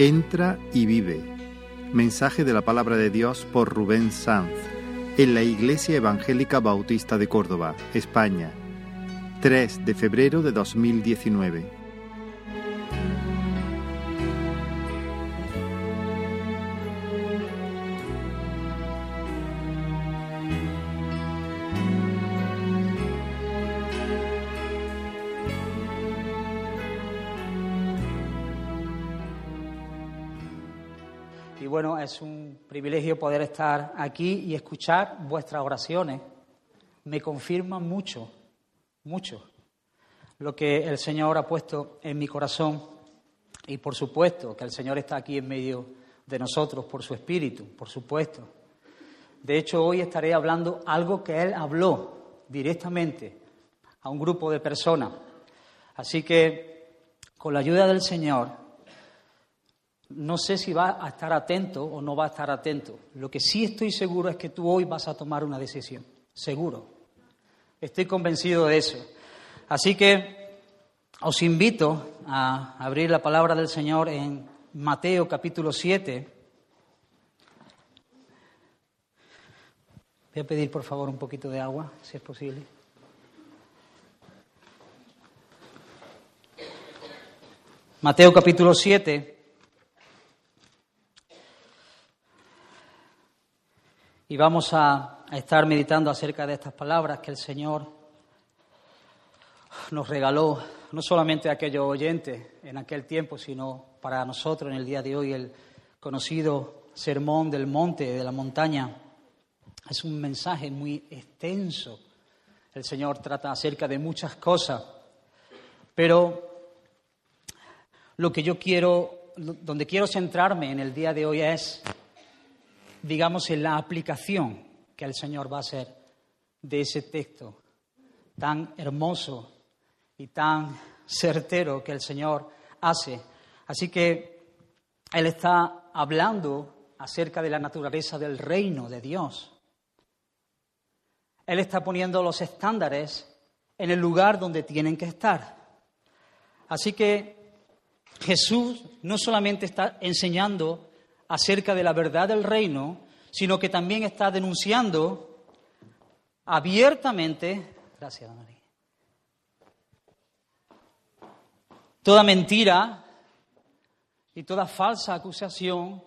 Entra y vive. Mensaje de la palabra de Dios por Rubén Sanz en la Iglesia Evangélica Bautista de Córdoba, España, 3 de febrero de 2019. Es un privilegio poder estar aquí y escuchar vuestras oraciones. Me confirman mucho, mucho lo que el Señor ha puesto en mi corazón y por supuesto que el Señor está aquí en medio de nosotros por su Espíritu, por supuesto. De hecho, hoy estaré hablando algo que Él habló directamente a un grupo de personas. Así que, con la ayuda del Señor, no sé si va a estar atento o no va a estar atento. Lo que sí estoy seguro es que tú hoy vas a tomar una decisión. Seguro. Estoy convencido de eso. Así que os invito a abrir la palabra del Señor en Mateo capítulo 7. Voy a pedir por favor un poquito de agua, si es posible. Mateo capítulo 7. Y vamos a, estar meditando acerca de estas palabras que el Señor nos regaló, no solamente a aquellos oyentes en aquel tiempo, sino para nosotros en el día de hoy, el conocido sermón del monte, de la montaña. Es un mensaje muy extenso. El Señor trata acerca de muchas cosas, pero lo que yo quiero, donde quiero centrarme en el día de hoy es digamos, en la aplicación que el Señor va a hacer de ese texto tan hermoso y tan certero que el Señor hace. Así que Él está hablando acerca de la naturaleza del reino de Dios. Él está poniendo los estándares en el lugar donde tienen que estar. Así que Jesús no solamente está enseñando acerca de la verdad del reino, sino que también está denunciando abiertamente, gracias María, toda mentira y toda falsa acusación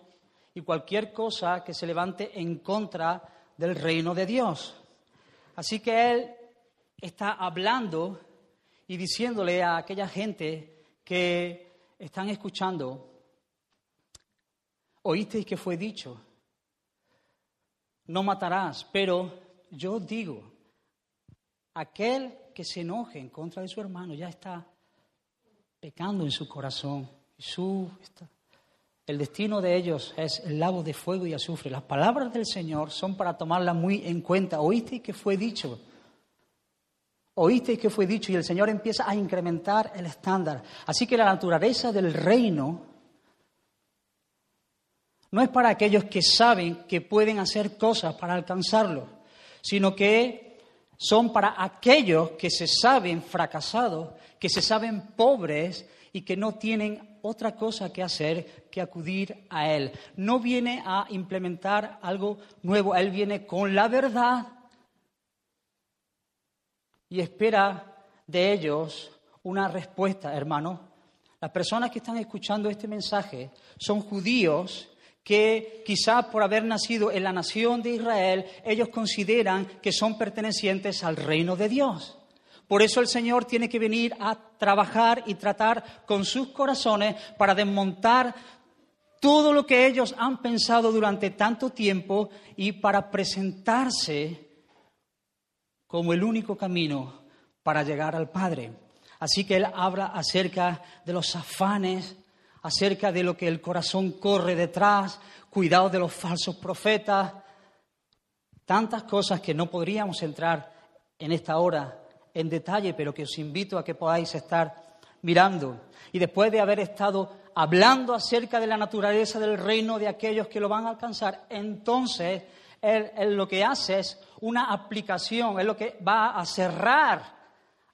y cualquier cosa que se levante en contra del reino de Dios. Así que Él está hablando y diciéndole a aquella gente que están escuchando, Oísteis que fue dicho, no matarás, pero yo digo, aquel que se enoje en contra de su hermano ya está pecando en su corazón. Su, el destino de ellos es el lago de fuego y azufre. Las palabras del Señor son para tomarlas muy en cuenta. Oísteis que fue dicho. Oísteis que fue dicho y el Señor empieza a incrementar el estándar. Así que la naturaleza del reino no es para aquellos que saben que pueden hacer cosas para alcanzarlo, sino que son para aquellos que se saben fracasados, que se saben pobres y que no tienen otra cosa que hacer que acudir a Él. No viene a implementar algo nuevo, Él viene con la verdad y espera de ellos una respuesta, hermano. Las personas que están escuchando este mensaje son judíos que quizá por haber nacido en la nación de Israel, ellos consideran que son pertenecientes al reino de Dios. Por eso el Señor tiene que venir a trabajar y tratar con sus corazones para desmontar todo lo que ellos han pensado durante tanto tiempo y para presentarse como el único camino para llegar al Padre. Así que Él habla acerca de los afanes acerca de lo que el corazón corre detrás, cuidado de los falsos profetas, tantas cosas que no podríamos entrar en esta hora en detalle, pero que os invito a que podáis estar mirando. Y después de haber estado hablando acerca de la naturaleza del reino de aquellos que lo van a alcanzar, entonces él, lo que hace es una aplicación, es lo que va a cerrar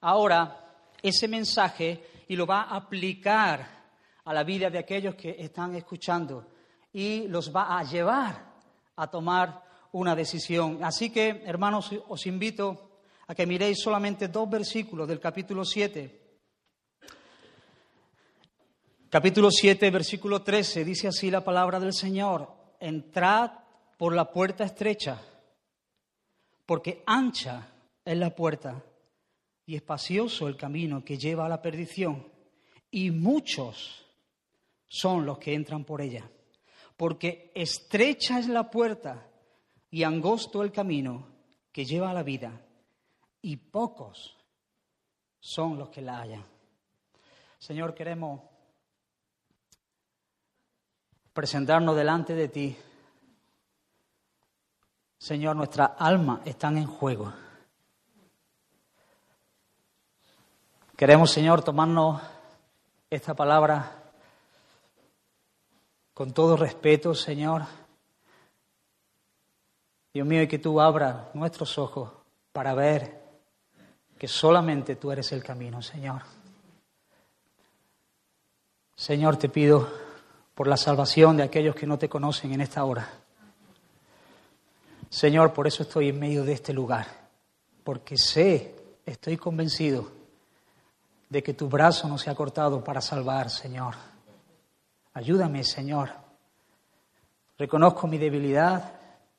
ahora ese mensaje y lo va a aplicar a la vida de aquellos que están escuchando y los va a llevar a tomar una decisión. Así que, hermanos, os invito a que miréis solamente dos versículos del capítulo 7. Capítulo 7, versículo 13, dice así la palabra del Señor, entrad por la puerta estrecha, porque ancha es la puerta y espacioso el camino que lleva a la perdición, y muchos son los que entran por ella, porque estrecha es la puerta y angosto el camino que lleva a la vida, y pocos son los que la hallan. Señor, queremos presentarnos delante de ti. Señor, nuestras almas están en juego. Queremos, Señor, tomarnos esta palabra con todo respeto, Señor. Dios mío, y que tú abras nuestros ojos para ver que solamente tú eres el camino, Señor. Señor, te pido por la salvación de aquellos que no te conocen en esta hora. Señor, por eso estoy en medio de este lugar, porque sé, estoy convencido de que tu brazo no se ha cortado para salvar, Señor. Ayúdame, Señor. Reconozco mi debilidad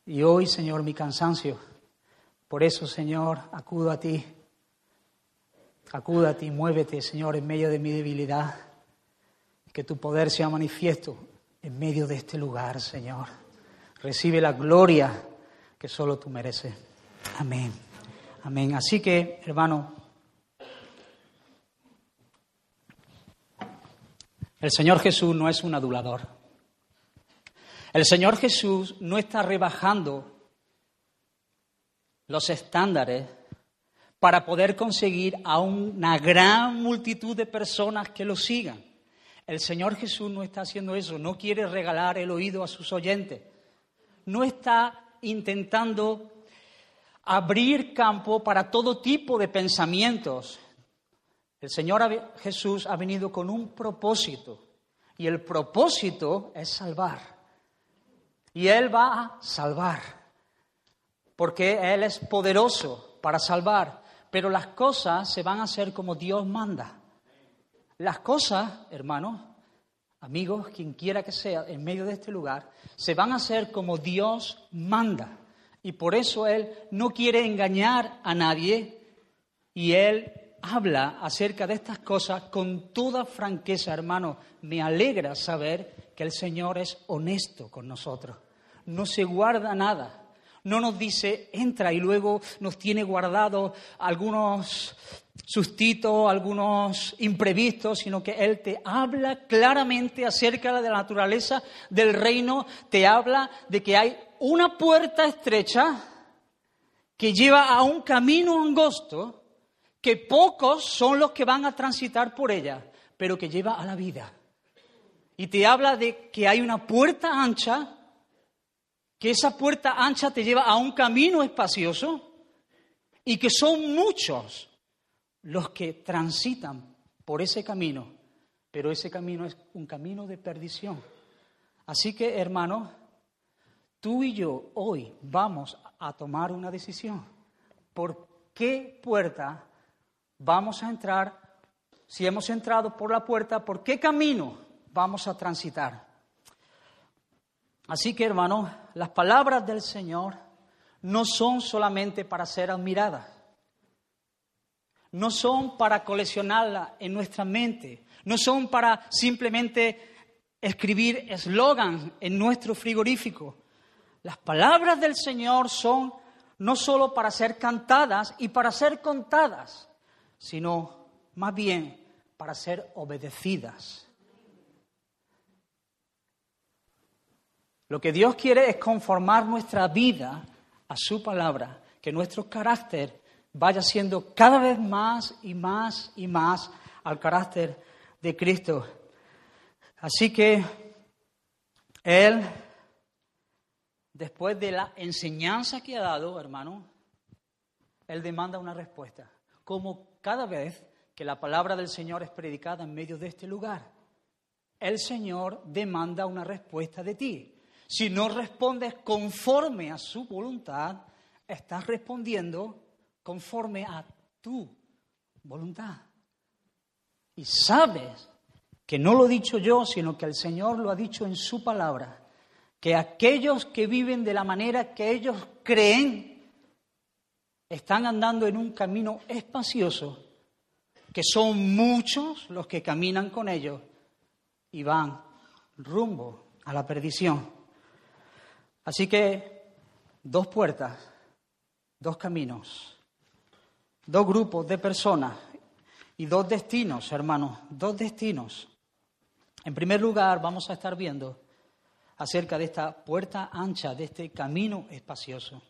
y hoy, Señor, mi cansancio. Por eso, Señor, acudo a ti. Acudo a ti, muévete, Señor, en medio de mi debilidad. Que tu poder sea manifiesto en medio de este lugar, Señor. Recibe la gloria que solo tú mereces. Amén. Amén. Así que, hermano, El Señor Jesús no es un adulador. El Señor Jesús no está rebajando los estándares para poder conseguir a una gran multitud de personas que lo sigan. El Señor Jesús no está haciendo eso, no quiere regalar el oído a sus oyentes, no está intentando abrir campo para todo tipo de pensamientos, el Señor Jesús ha venido con un propósito y el propósito es salvar. Y Él va a salvar, porque Él es poderoso para salvar, pero las cosas se van a hacer como Dios manda. Las cosas, hermanos, amigos, quien quiera que sea, en medio de este lugar, se van a hacer como Dios manda. Y por eso Él no quiere engañar a nadie y Él habla acerca de estas cosas con toda franqueza, hermano. Me alegra saber que el Señor es honesto con nosotros. No se guarda nada. No nos dice, entra y luego nos tiene guardado algunos sustitos, algunos imprevistos, sino que Él te habla claramente acerca de la naturaleza del reino, te habla de que hay una puerta estrecha que lleva a un camino angosto que pocos son los que van a transitar por ella, pero que lleva a la vida. Y te habla de que hay una puerta ancha, que esa puerta ancha te lleva a un camino espacioso y que son muchos los que transitan por ese camino, pero ese camino es un camino de perdición. Así que, hermanos, tú y yo hoy vamos a tomar una decisión. ¿Por qué puerta vamos a entrar, si hemos entrado por la puerta, ¿por qué camino vamos a transitar? Así que, hermanos, las palabras del Señor no son solamente para ser admiradas, no son para coleccionarlas en nuestra mente, no son para simplemente escribir eslogan en nuestro frigorífico. Las palabras del Señor son no solo para ser cantadas y para ser contadas, sino más bien para ser obedecidas. Lo que Dios quiere es conformar nuestra vida a su palabra, que nuestro carácter vaya siendo cada vez más y más y más al carácter de Cristo. Así que Él, después de la enseñanza que ha dado, hermano, Él demanda una respuesta. ¿Cómo cada vez que la palabra del Señor es predicada en medio de este lugar. el Señor demanda una respuesta de ti. Si no respondes conforme a su voluntad, estás respondiendo conforme a tu voluntad. Y sabes que no lo he dicho yo, sino que el Señor lo ha dicho en su palabra, que aquellos que viven de la manera que ellos creen están andando en un camino espacioso, que son muchos los que caminan con ellos y van rumbo a la perdición. Así que dos puertas, dos caminos, dos grupos de personas y dos destinos, hermanos, dos destinos. En primer lugar, vamos a estar viendo acerca de esta puerta ancha, de este camino espacioso.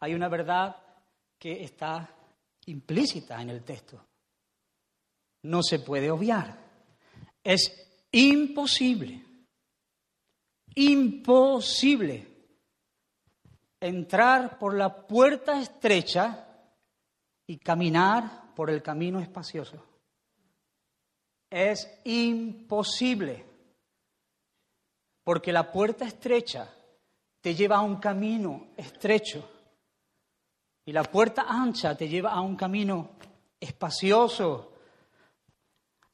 Hay una verdad que está implícita en el texto. No se puede obviar. Es imposible, imposible entrar por la puerta estrecha y caminar por el camino espacioso. Es imposible, porque la puerta estrecha te lleva a un camino estrecho y la puerta ancha te lleva a un camino espacioso.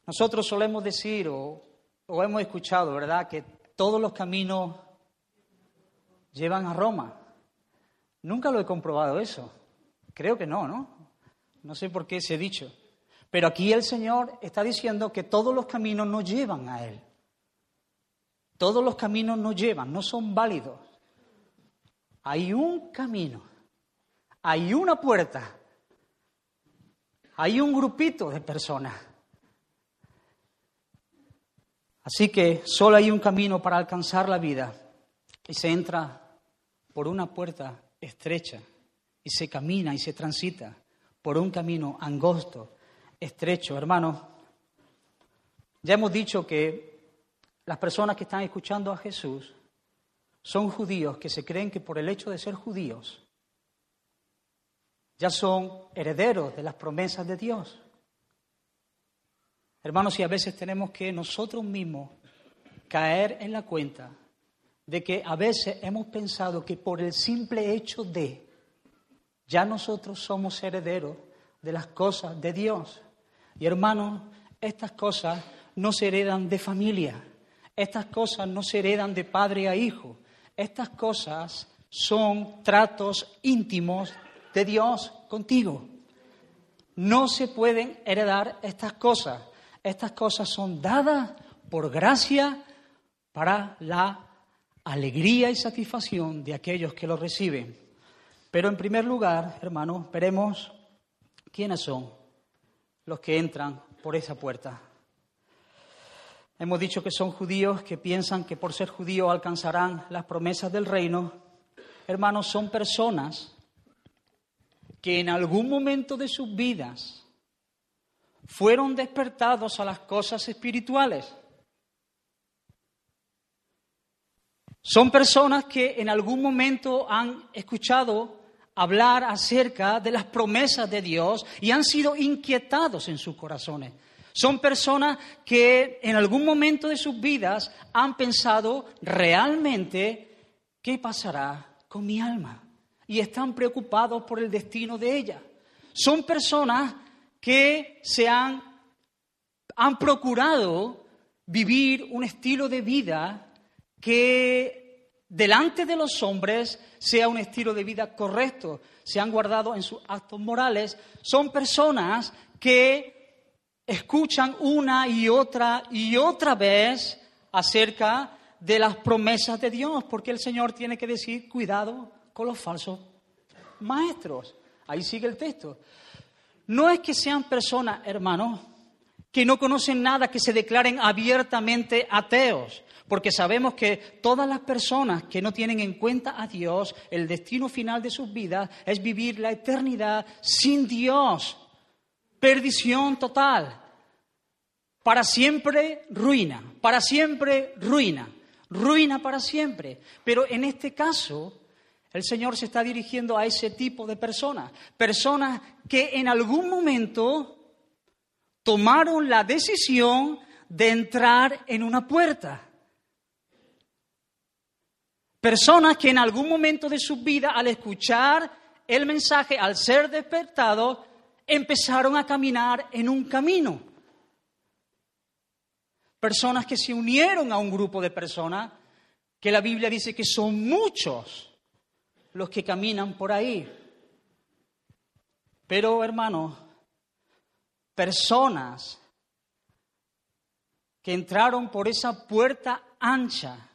Nosotros solemos decir, o, hemos escuchado, ¿verdad?, que todos los caminos llevan a Roma. Nunca lo he comprobado eso. Creo que no, ¿no? No sé por qué se ha dicho. Pero aquí el Señor está diciendo que todos los caminos no llevan a Él. Todos los caminos no llevan, no son válidos. Hay un camino, hay una puerta, hay un grupito de personas. Así que solo hay un camino para alcanzar la vida y se entra por una puerta estrecha y se camina y se transita por un camino angosto, estrecho. Hermanos, ya hemos dicho que las personas que están escuchando a Jesús son judíos que se creen que por el hecho de ser judíos ya son herederos de las promesas de Dios. Hermanos, y a veces tenemos que nosotros mismos caer en la cuenta de que a veces hemos pensado que por el simple hecho de ya nosotros somos herederos de las cosas de Dios. Y hermanos, estas cosas no se heredan de familia, estas cosas no se heredan de padre a hijo, estas cosas son tratos íntimos de Dios contigo. No se pueden heredar estas cosas. Estas cosas son dadas por gracia para la alegría y satisfacción de aquellos que lo reciben. Pero en primer lugar, hermanos, veremos quiénes son los que entran por esa puerta. Hemos dicho que son judíos que piensan que por ser judíos alcanzarán las promesas del reino. Hermanos, son personas que en algún momento de sus vidas fueron despertados a las cosas espirituales. Son personas que en algún momento han escuchado hablar acerca de las promesas de Dios y han sido inquietados en sus corazones. Son personas que en algún momento de sus vidas han pensado realmente qué pasará con mi alma y están preocupados por el destino de ella. Son personas que se han, han procurado vivir un estilo de vida que delante de los hombres sea un estilo de vida correcto, se han guardado en sus actos morales, son personas que escuchan una y otra y otra vez acerca de las promesas de Dios, porque el Señor tiene que decir, cuidado con los falsos maestros. Ahí sigue el texto. No es que sean personas, hermanos, que no conocen nada, que se declaren abiertamente ateos. Porque sabemos que todas las personas que no tienen en cuenta a Dios, el destino final de sus vidas es vivir la eternidad sin Dios. Perdición total. Para siempre ruina, para siempre ruina, ruina para siempre. Pero en este caso, el Señor se está dirigiendo a ese tipo de personas, personas que en algún momento tomaron la decisión de entrar en una puerta. Personas que en algún momento de su vida, al escuchar el mensaje, al ser despertados, empezaron a caminar en un camino. Personas que se unieron a un grupo de personas que la Biblia dice que son muchos los que caminan por ahí. Pero, hermanos, personas que entraron por esa puerta ancha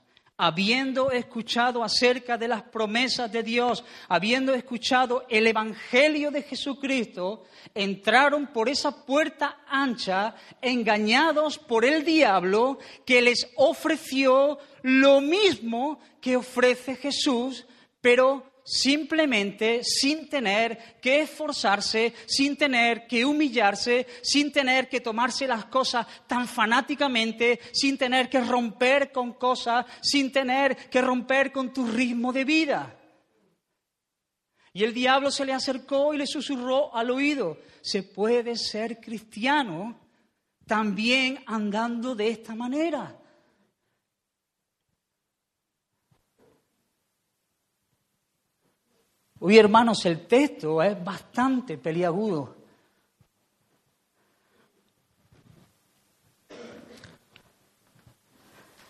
habiendo escuchado acerca de las promesas de Dios, habiendo escuchado el Evangelio de Jesucristo, entraron por esa puerta ancha engañados por el diablo que les ofreció lo mismo que ofrece Jesús, pero simplemente sin tener que esforzarse, sin tener que humillarse, sin tener que tomarse las cosas tan fanáticamente, sin tener que romper con cosas, sin tener que romper con tu ritmo de vida. Y el diablo se le acercó y le susurró al oído, se puede ser cristiano también andando de esta manera. Hoy, hermanos, el texto es bastante peliagudo.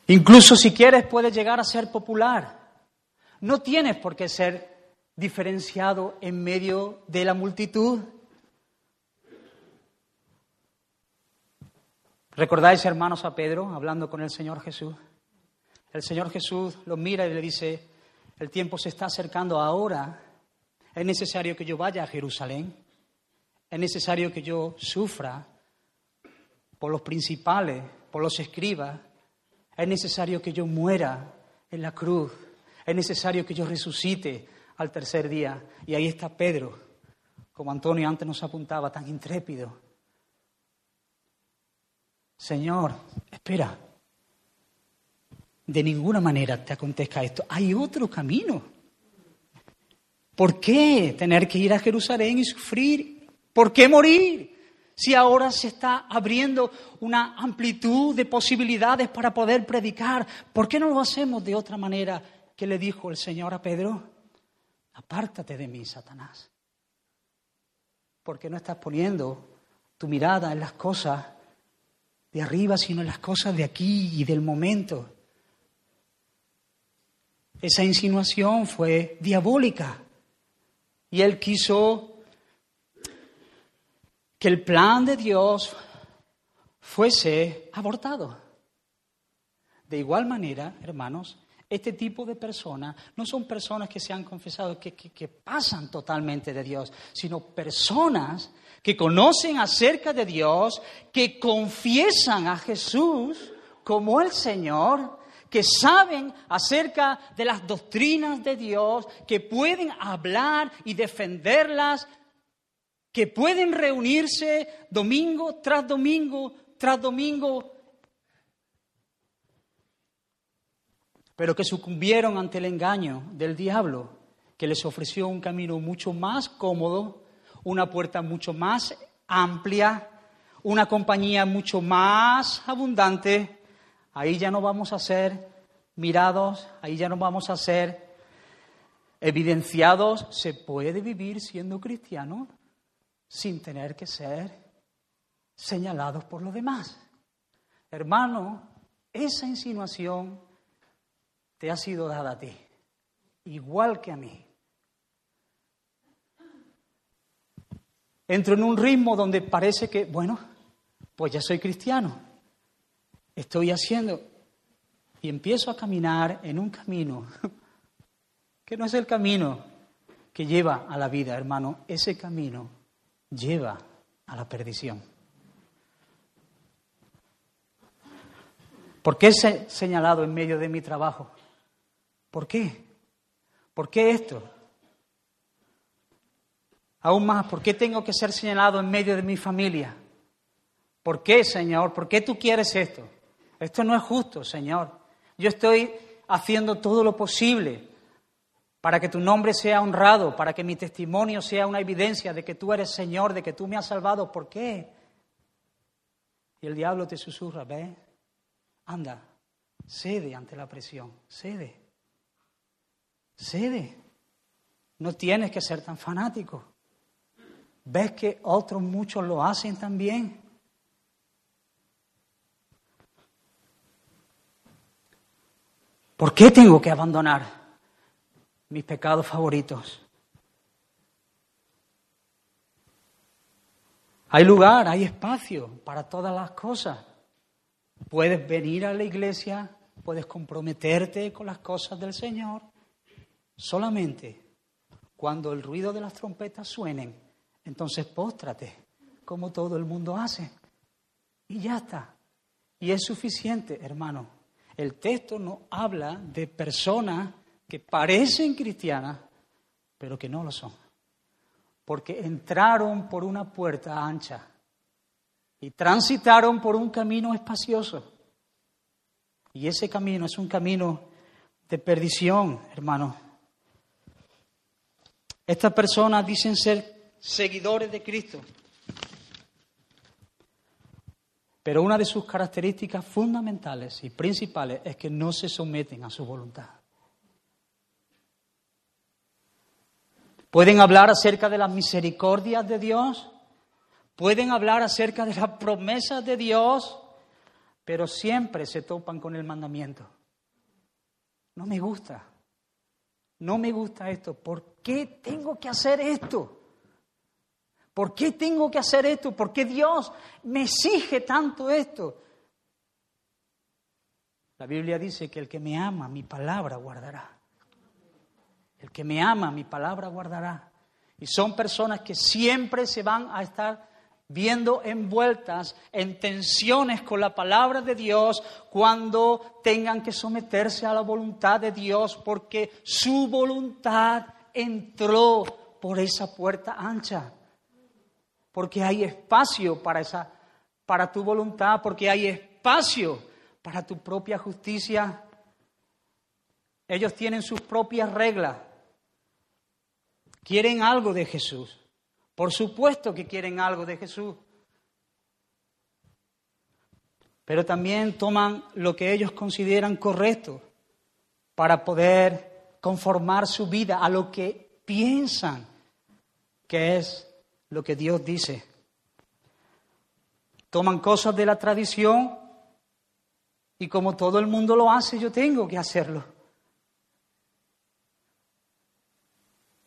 Incluso si quieres puedes llegar a ser popular. No tienes por qué ser diferenciado en medio de la multitud. ¿Recordáis, hermanos, a Pedro hablando con el Señor Jesús? El Señor Jesús lo mira y le dice, el tiempo se está acercando ahora es necesario que yo vaya a Jerusalén. Es necesario que yo sufra por los principales, por los escribas. Es necesario que yo muera en la cruz. Es necesario que yo resucite al tercer día. Y ahí está Pedro, como Antonio antes nos apuntaba, tan intrépido. Señor, espera. De ninguna manera te acontezca esto. Hay otro camino. ¿Por qué tener que ir a Jerusalén y sufrir? ¿Por qué morir? Si ahora se está abriendo una amplitud de posibilidades para poder predicar, ¿por qué no lo hacemos de otra manera que le dijo el Señor a Pedro? Apártate de mí, Satanás. Porque no estás poniendo tu mirada en las cosas de arriba, sino en las cosas de aquí y del momento. Esa insinuación fue diabólica. Y él quiso que el plan de Dios fuese abortado. De igual manera, hermanos, este tipo de personas no son personas que se han confesado, que, que, pasan totalmente de Dios, sino personas que conocen acerca de Dios, que confiesan a Jesús como el Señor, que saben acerca de las doctrinas de Dios, que pueden hablar y defenderlas, que pueden reunirse domingo tras domingo tras domingo, pero que sucumbieron ante el engaño del diablo, que les ofreció un camino mucho más cómodo, una puerta mucho más amplia, una compañía mucho más abundante, Ahí ya no vamos a ser mirados, ahí ya no vamos a ser evidenciados. Se puede vivir siendo cristiano sin tener que ser señalados por los demás. Hermano, esa insinuación te ha sido dada a ti, igual que a mí. Entro en un ritmo donde parece que, bueno, pues ya soy cristiano estoy haciendo? Y empiezo a caminar en un camino que no es el camino que lleva a la vida, hermano. Ese camino lleva a la perdición. ¿Por qué he señalado en medio de mi trabajo? ¿Por qué? ¿Por qué esto? Aún más, ¿por qué tengo que ser señalado en medio de mi familia? ¿Por qué, Señor? ¿Por qué tú quieres esto? Esto no es justo, Señor. Yo estoy haciendo todo lo posible para que tu nombre sea honrado, para que mi testimonio sea una evidencia de que tú eres Señor, de que tú me has salvado. ¿Por qué? Y el diablo te susurra, ve, anda, cede ante la presión, cede, cede. No tienes que ser tan fanático. Ves que otros muchos lo hacen también. ¿Por qué tengo que abandonar mis pecados favoritos? Hay lugar, hay espacio para todas las cosas. Puedes venir a la iglesia, puedes comprometerte con las cosas del Señor. Solamente cuando el ruido de las trompetas suenen, entonces póstrate, como todo el mundo hace. Y ya está. Y es suficiente, hermano. El texto no habla de personas que parecen cristianas, pero que no lo son. Porque entraron por una puerta ancha y transitaron por un camino espacioso. Y ese camino es un camino de perdición, hermano. Estas personas dicen ser seguidores de Cristo, pero una de sus características fundamentales y principales es que no se someten a su voluntad. Pueden hablar acerca de las misericordias de Dios, pueden hablar acerca de las promesas de Dios, pero siempre se topan con el mandamiento. No me gusta, no me gusta esto. ¿Por qué tengo que hacer esto? ¿Por qué tengo que hacer esto? ¿Por qué Dios me exige tanto esto? La Biblia dice que el que me ama, mi palabra guardará. El que me ama, mi palabra guardará. Y son personas que siempre se van a estar viendo envueltas en tensiones con la palabra de Dios cuando tengan que someterse a la voluntad de Dios porque su voluntad entró por esa puerta ancha porque hay espacio para, esa, para tu voluntad, porque hay espacio para tu propia justicia. Ellos tienen sus propias reglas. Quieren algo de Jesús. Por supuesto que quieren algo de Jesús. Pero también toman lo que ellos consideran correcto para poder conformar su vida a lo que piensan que es lo que Dios dice. Toman cosas de la tradición y como todo el mundo lo hace, yo tengo que hacerlo.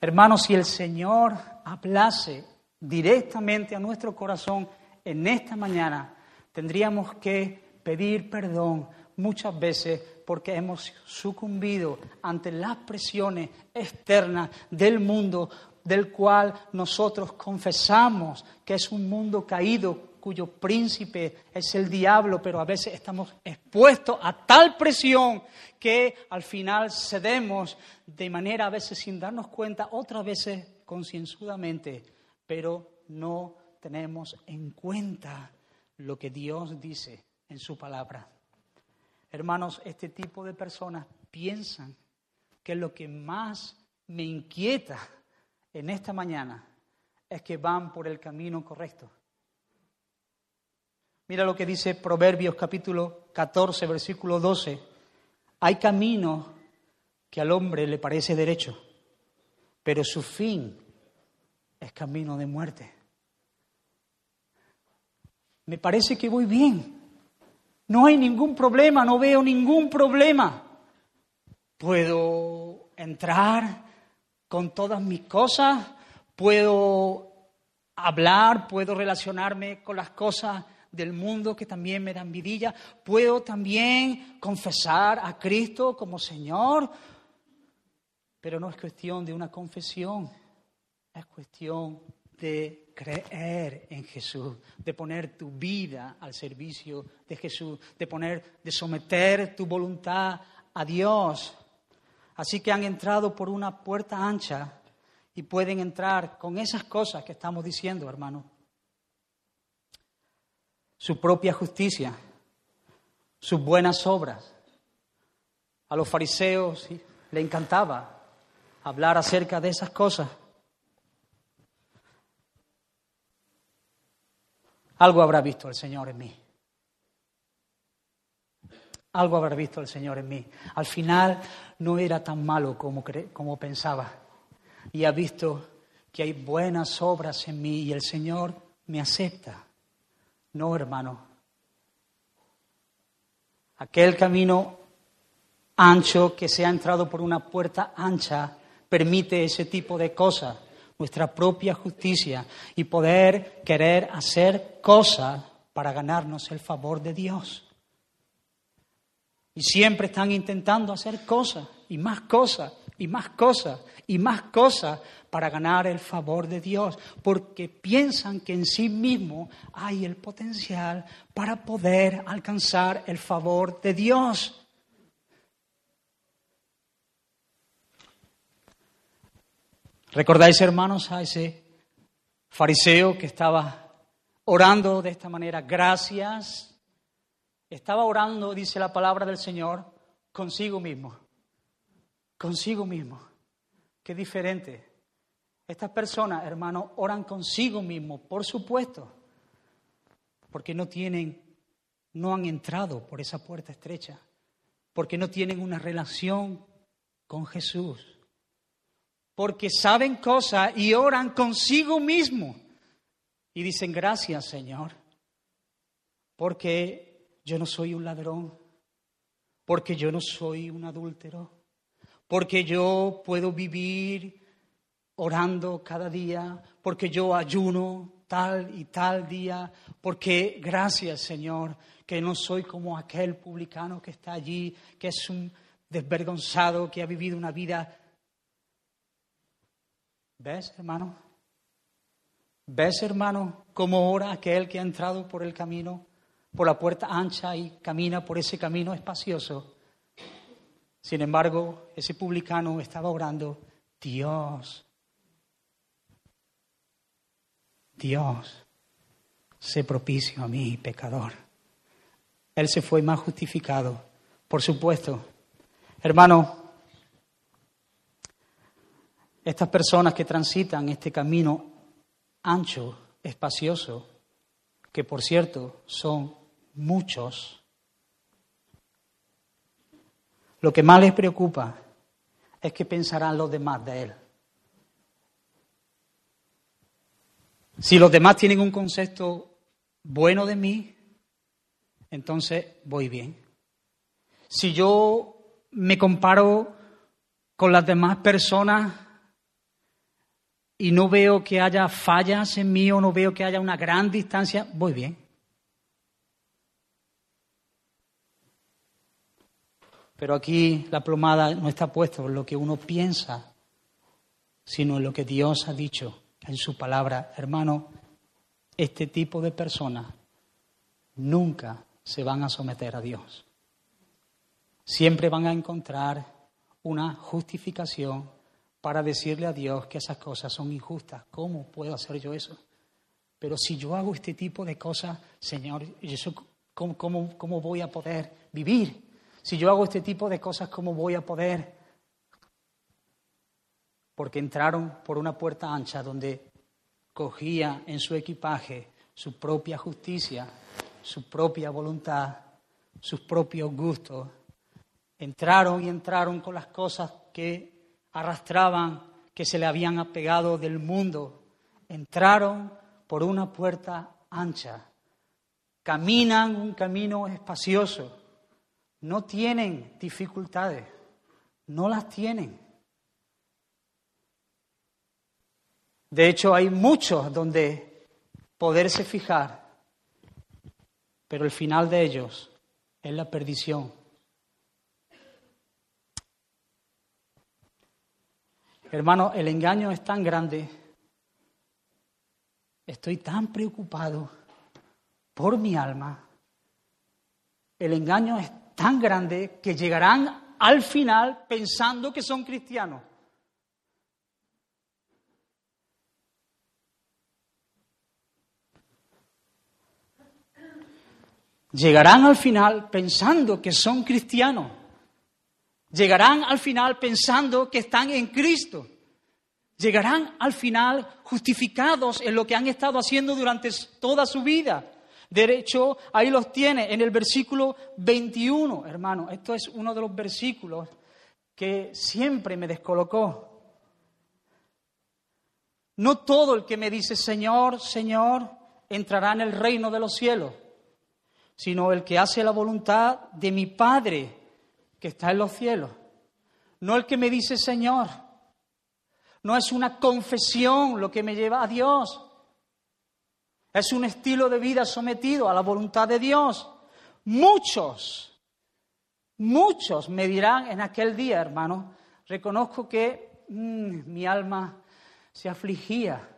Hermanos, si el Señor hablase directamente a nuestro corazón en esta mañana, tendríamos que pedir perdón muchas veces porque hemos sucumbido ante las presiones externas del mundo del cual nosotros confesamos que es un mundo caído cuyo príncipe es el diablo, pero a veces estamos expuestos a tal presión que al final cedemos de manera a veces sin darnos cuenta, otras veces concienzudamente, pero no tenemos en cuenta lo que Dios dice en su palabra. Hermanos, este tipo de personas piensan que lo que más me inquieta en esta mañana es que van por el camino correcto. Mira lo que dice Proverbios capítulo 14, versículo 12. Hay camino que al hombre le parece derecho, pero su fin es camino de muerte. Me parece que voy bien. No hay ningún problema, no veo ningún problema. Puedo entrar con todas mis cosas, puedo hablar, puedo relacionarme con las cosas del mundo que también me dan vidilla, puedo también confesar a Cristo como Señor, pero no es cuestión de una confesión, es cuestión de creer en Jesús, de poner tu vida al servicio de Jesús, de poner, de someter tu voluntad a Dios. Así que han entrado por una puerta ancha y pueden entrar con esas cosas que estamos diciendo, hermano. Su propia justicia, sus buenas obras. A los fariseos le encantaba hablar acerca de esas cosas. Algo habrá visto el Señor en mí. Algo habrá visto el Señor en mí. Al final no era tan malo como, como pensaba. Y ha visto que hay buenas obras en mí y el Señor me acepta. No, hermano. Aquel camino ancho que se ha entrado por una puerta ancha permite ese tipo de cosas, nuestra propia justicia y poder querer hacer cosas para ganarnos el favor de Dios. Y siempre están intentando hacer cosas y más cosas y más cosas y más cosas para ganar el favor de Dios, porque piensan que en sí mismo hay el potencial para poder alcanzar el favor de Dios. ¿Recordáis, hermanos, a ese fariseo que estaba orando de esta manera? Gracias. Estaba orando, dice la palabra del Señor, consigo mismo. Consigo mismo. Qué diferente. Estas personas, hermanos, oran consigo mismo, por supuesto, porque no tienen, no han entrado por esa puerta estrecha, porque no tienen una relación con Jesús porque saben cosas y oran consigo mismo. Y dicen, gracias Señor, porque yo no soy un ladrón, porque yo no soy un adúltero, porque yo puedo vivir orando cada día, porque yo ayuno tal y tal día, porque gracias Señor, que no soy como aquel publicano que está allí, que es un desvergonzado, que ha vivido una vida ¿Ves, hermano? ¿Ves, hermano, cómo ora aquel que ha entrado por el camino, por la puerta ancha y camina por ese camino espacioso? Sin embargo, ese publicano estaba orando, Dios, Dios, sé propicio a mí, pecador. Él se fue más justificado, por supuesto. Hermano, estas personas que transitan este camino ancho, espacioso, que por cierto son muchos, lo que más les preocupa es que pensarán los demás de él. Si los demás tienen un concepto bueno de mí, entonces voy bien. Si yo me comparo con las demás personas y no veo que haya fallas en mí o no veo que haya una gran distancia, voy bien. Pero aquí la plomada no está puesta en lo que uno piensa, sino en lo que Dios ha dicho en su palabra. Hermano, este tipo de personas nunca se van a someter a Dios. Siempre van a encontrar una justificación para decirle a Dios que esas cosas son injustas. ¿Cómo puedo hacer yo eso? Pero si yo hago este tipo de cosas, Señor, ¿cómo, cómo voy a poder vivir? Si yo hago este tipo de cosas, ¿cómo voy a poder? Porque entraron por una puerta ancha donde cogía en su equipaje su propia justicia, su propia voluntad, sus propios gustos. Entraron y entraron con las cosas que arrastraban, que se le habían apegado del mundo, entraron por una puerta ancha, caminan un camino espacioso, no tienen dificultades, no las tienen. De hecho, hay muchos donde poderse fijar, pero el final de ellos es la perdición Hermano, el engaño es tan grande. Estoy tan preocupado por mi alma. El engaño es tan grande que llegarán al final pensando que son cristianos. Llegarán al final pensando que son cristianos Llegarán al final pensando que están en Cristo. Llegarán al final justificados en lo que han estado haciendo durante toda su vida. Derecho, ahí los tiene en el versículo 21, hermano. Esto es uno de los versículos que siempre me descolocó. No todo el que me dice Señor, Señor, entrará en el reino de los cielos, sino el que hace la voluntad de mi Padre que está en los cielos. No el que me dice Señor. No es una confesión lo que me lleva a Dios. Es un estilo de vida sometido a la voluntad de Dios. Muchos, muchos me dirán en aquel día, hermano, reconozco que mm, mi alma se afligía.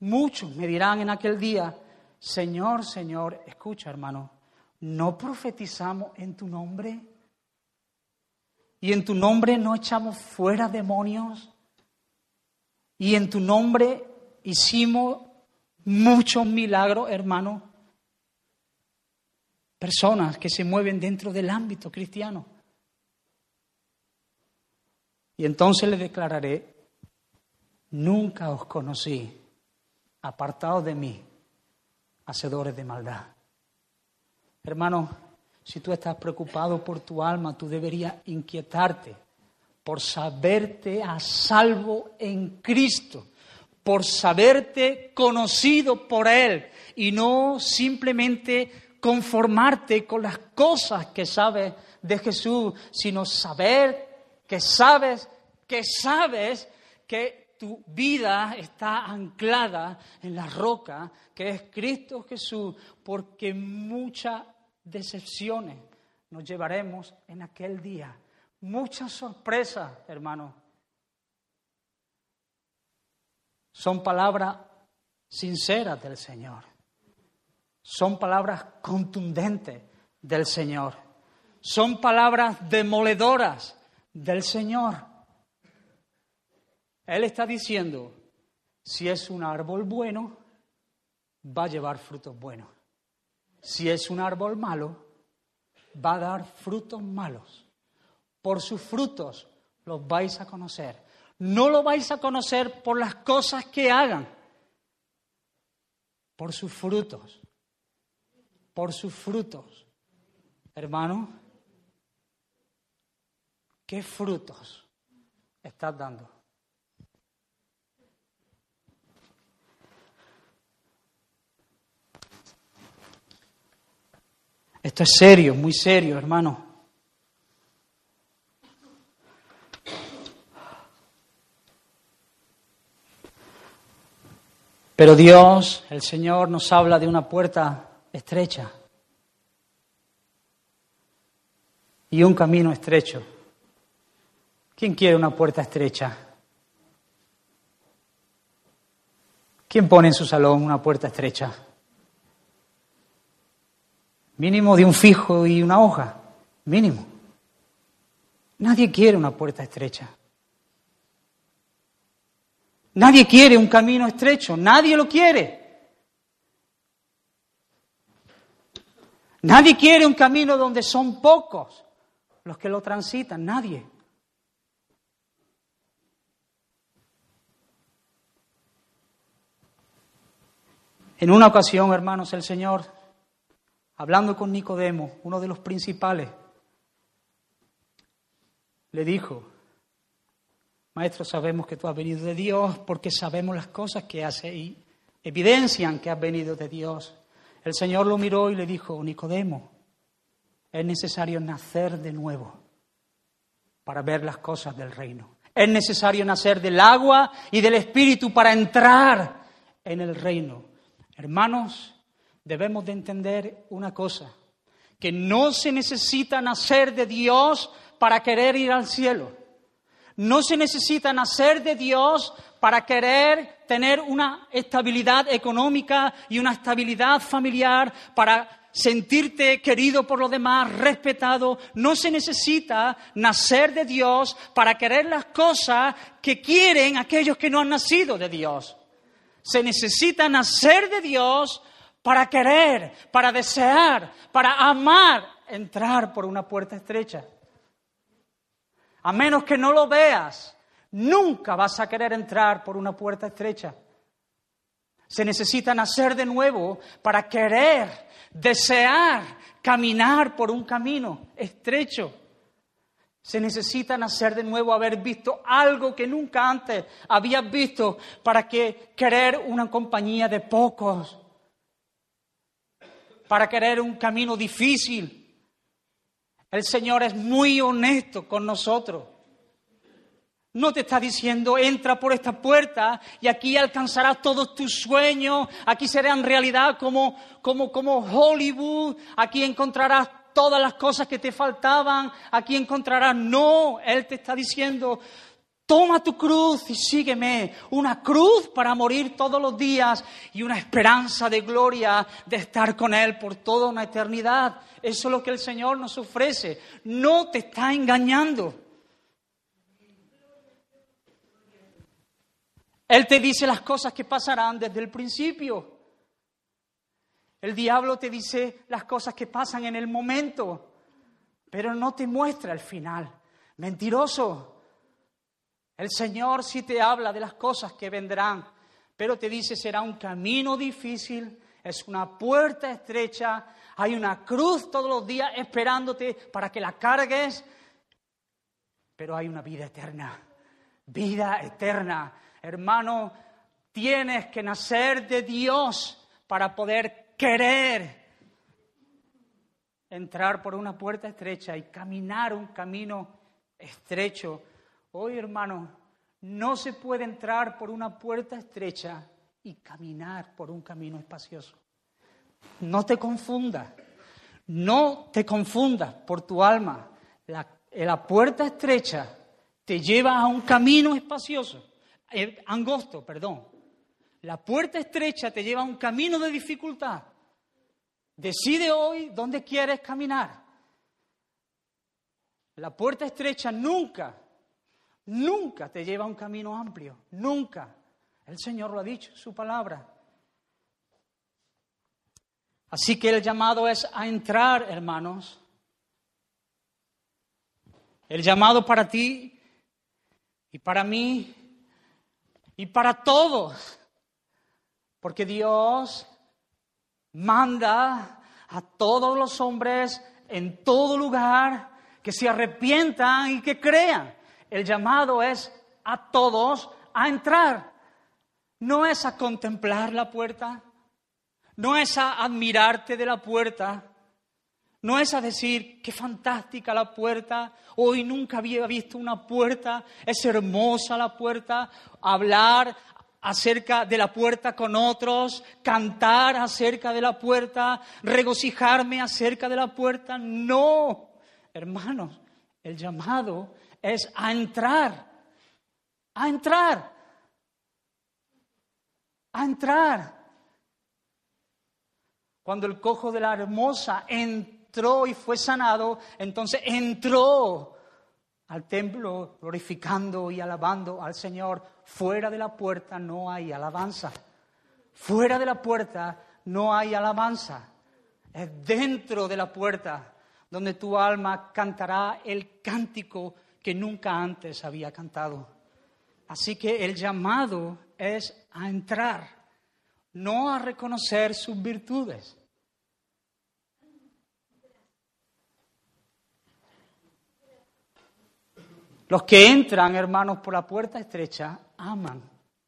Muchos me dirán en aquel día, Señor, Señor, escucha hermano, ¿no profetizamos en tu nombre? ¿Y en tu nombre no echamos fuera demonios? ¿Y en tu nombre hicimos muchos milagros, hermano? Personas que se mueven dentro del ámbito cristiano. Y entonces le declararé, nunca os conocí, apartados de mí, hacedores de maldad. Hermano, si tú estás preocupado por tu alma, tú deberías inquietarte por saberte a salvo en Cristo, por saberte conocido por Él y no simplemente conformarte con las cosas que sabes de Jesús, sino saber que sabes, que sabes que tu vida está anclada en la roca que es Cristo Jesús, porque muchas decepciones nos llevaremos en aquel día muchas sorpresas, hermano. Son palabras sinceras del Señor. Son palabras contundentes del Señor. Son palabras demoledoras del Señor. Él está diciendo, si es un árbol bueno, va a llevar frutos buenos. Si es un árbol malo, va a dar frutos malos. Por sus frutos los vais a conocer. No lo vais a conocer por las cosas que hagan, por sus frutos. Por sus frutos. Hermano, ¿qué frutos estás dando? Esto es serio, muy serio, hermano. Pero Dios, el Señor, nos habla de una puerta estrecha y un camino estrecho. ¿Quién quiere una puerta estrecha? ¿Quién pone en su salón una puerta estrecha? Mínimo de un fijo y una hoja. Mínimo. Nadie quiere una puerta estrecha. Nadie quiere un camino estrecho, nadie lo quiere. Nadie quiere un camino donde son pocos los que lo transitan, nadie. En una ocasión, hermanos, el Señor, hablando con Nicodemo, uno de los principales, le dijo, Maestro, sabemos que tú has venido de Dios porque sabemos las cosas que hace y evidencian que has venido de Dios. El Señor lo miró y le dijo, Nicodemo, es necesario nacer de nuevo para ver las cosas del reino. Es necesario nacer del agua y del Espíritu para entrar en el reino. Hermanos, debemos de entender una cosa, que no se necesita nacer de Dios para querer ir al cielo. No se necesita nacer de Dios para querer tener una estabilidad económica y una estabilidad familiar, para sentirte querido por los demás, respetado. No se necesita nacer de Dios para querer las cosas que quieren aquellos que no han nacido de Dios. Se necesita nacer de Dios para querer, para desear, para amar entrar por una puerta estrecha. A menos que no lo veas, nunca vas a querer entrar por una puerta estrecha. Se necesita nacer de nuevo para querer, desear, caminar por un camino estrecho. Se necesita nacer de nuevo, haber visto algo que nunca antes habías visto para que querer una compañía de pocos, para querer un camino difícil. El Señor es muy honesto con nosotros. No te está diciendo, entra por esta puerta y aquí alcanzarás todos tus sueños, aquí serán realidad como, como, como Hollywood, aquí encontrarás todas las cosas que te faltaban, aquí encontrarás. No, Él te está diciendo, toma tu cruz y sígueme. Una cruz para morir todos los días y una esperanza de gloria de estar con Él por toda una eternidad. Eso es lo que el Señor nos ofrece. No te está engañando. Él te dice las cosas que pasarán desde el principio. El diablo te dice las cosas que pasan en el momento, pero no te muestra el final. Mentiroso. El Señor sí te habla de las cosas que vendrán, pero te dice será un camino difícil, es una puerta estrecha, hay una cruz todos los días esperándote para que la cargues, pero hay una vida eterna, vida eterna Hermano, tienes que nacer de Dios para poder querer entrar por una puerta estrecha y caminar un camino estrecho. Hoy, hermano, no se puede entrar por una puerta estrecha y caminar por un camino espacioso. No te confundas, no te confundas por tu alma. La, la puerta estrecha te lleva a un camino espacioso eh, angosto, perdón. La puerta estrecha te lleva a un camino de dificultad. Decide hoy dónde quieres caminar. La puerta estrecha nunca, nunca te lleva a un camino amplio. Nunca. El Señor lo ha dicho su palabra. Así que el llamado es a entrar, hermanos. El llamado para ti y para mí y para todos. Porque Dios manda a todos los hombres en todo lugar que se arrepientan y que crean. El llamado es a todos a entrar. No es a contemplar la puerta, no es a admirarte de la puerta, no es a decir, qué fantástica la puerta, hoy nunca había visto una puerta, es hermosa la puerta, hablar acerca de la puerta con otros, cantar acerca de la puerta, regocijarme acerca de la puerta. No, hermanos, el llamado es a entrar, a entrar, a entrar. Cuando el cojo de la hermosa entró, y fue sanado, entonces entró al templo glorificando y alabando al Señor. Fuera de la puerta no hay alabanza. Fuera de la puerta no hay alabanza. Es dentro de la puerta donde tu alma cantará el cántico que nunca antes había cantado. Así que el llamado es a entrar, no a reconocer sus virtudes. Los que entran, hermanos, por la puerta estrecha, aman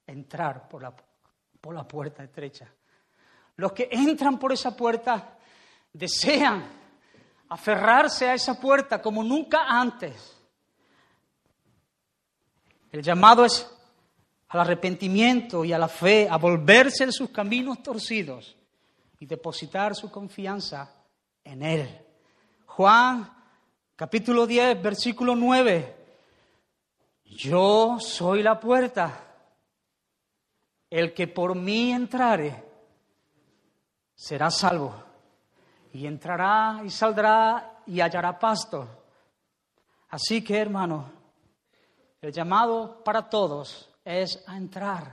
entrar por la, por la puerta estrecha. Los que entran por esa puerta desean aferrarse a esa puerta como nunca antes. El llamado es al arrepentimiento y a la fe, a volverse de sus caminos torcidos y depositar su confianza en Él. Juan capítulo 10, versículo 9 yo soy la puerta. El que por mí entrare será salvo. Y entrará y saldrá y hallará pasto. Así que, hermano, el llamado para todos es a entrar.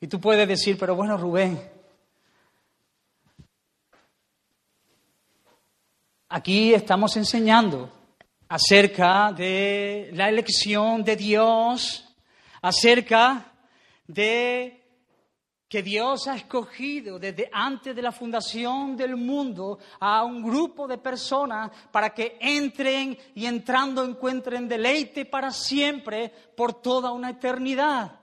Y tú puedes decir, pero bueno, Rubén, Aquí estamos enseñando acerca de la elección de Dios, acerca de que Dios ha escogido desde antes de la fundación del mundo a un grupo de personas para que entren y entrando encuentren deleite para siempre por toda una eternidad.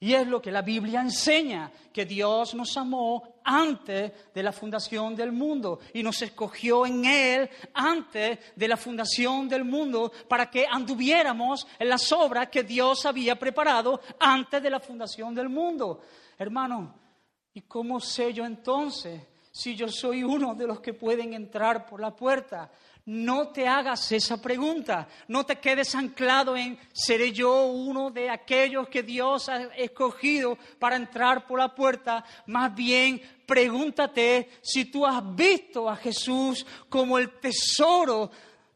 Y es lo que la Biblia enseña, que Dios nos amó antes de la fundación del mundo y nos escogió en Él antes de la fundación del mundo para que anduviéramos en las obras que Dios había preparado antes de la fundación del mundo. Hermano, ¿y cómo sé yo entonces si yo soy uno de los que pueden entrar por la puerta? No te hagas esa pregunta, no te quedes anclado en, ¿seré yo uno de aquellos que Dios ha escogido para entrar por la puerta? Más bien, pregúntate si tú has visto a Jesús como el tesoro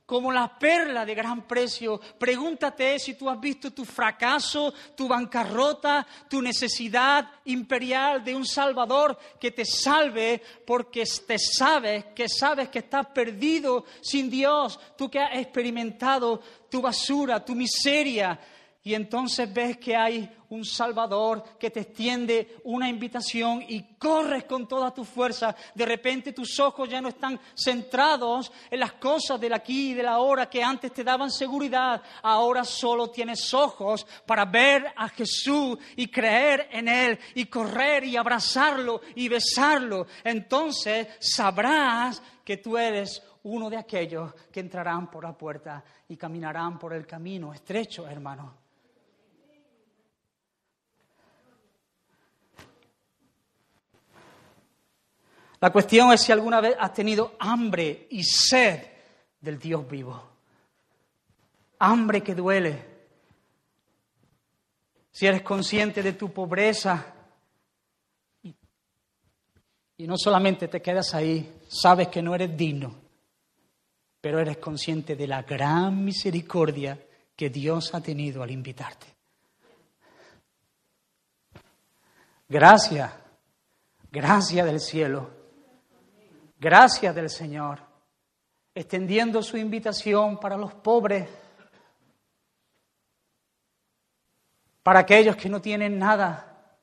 como la perla de gran precio. Pregúntate si tú has visto tu fracaso, tu bancarrota, tu necesidad imperial de un Salvador que te salve porque te sabes, que sabes que estás perdido sin Dios, tú que has experimentado tu basura, tu miseria, y entonces ves que hay un Salvador que te extiende una invitación y corres con toda tu fuerza. De repente tus ojos ya no están centrados en las cosas del aquí y de la hora que antes te daban seguridad. Ahora solo tienes ojos para ver a Jesús y creer en Él y correr y abrazarlo y besarlo. Entonces sabrás que tú eres uno de aquellos que entrarán por la puerta y caminarán por el camino estrecho, hermano. La cuestión es si alguna vez has tenido hambre y sed del Dios vivo. Hambre que duele. Si eres consciente de tu pobreza y, no solamente te quedas ahí, sabes que no eres digno, pero eres consciente de la gran misericordia que Dios ha tenido al invitarte. Gracias, gracias del cielo Gracias del Señor, extendiendo su invitación para los pobres, para aquellos que no tienen nada,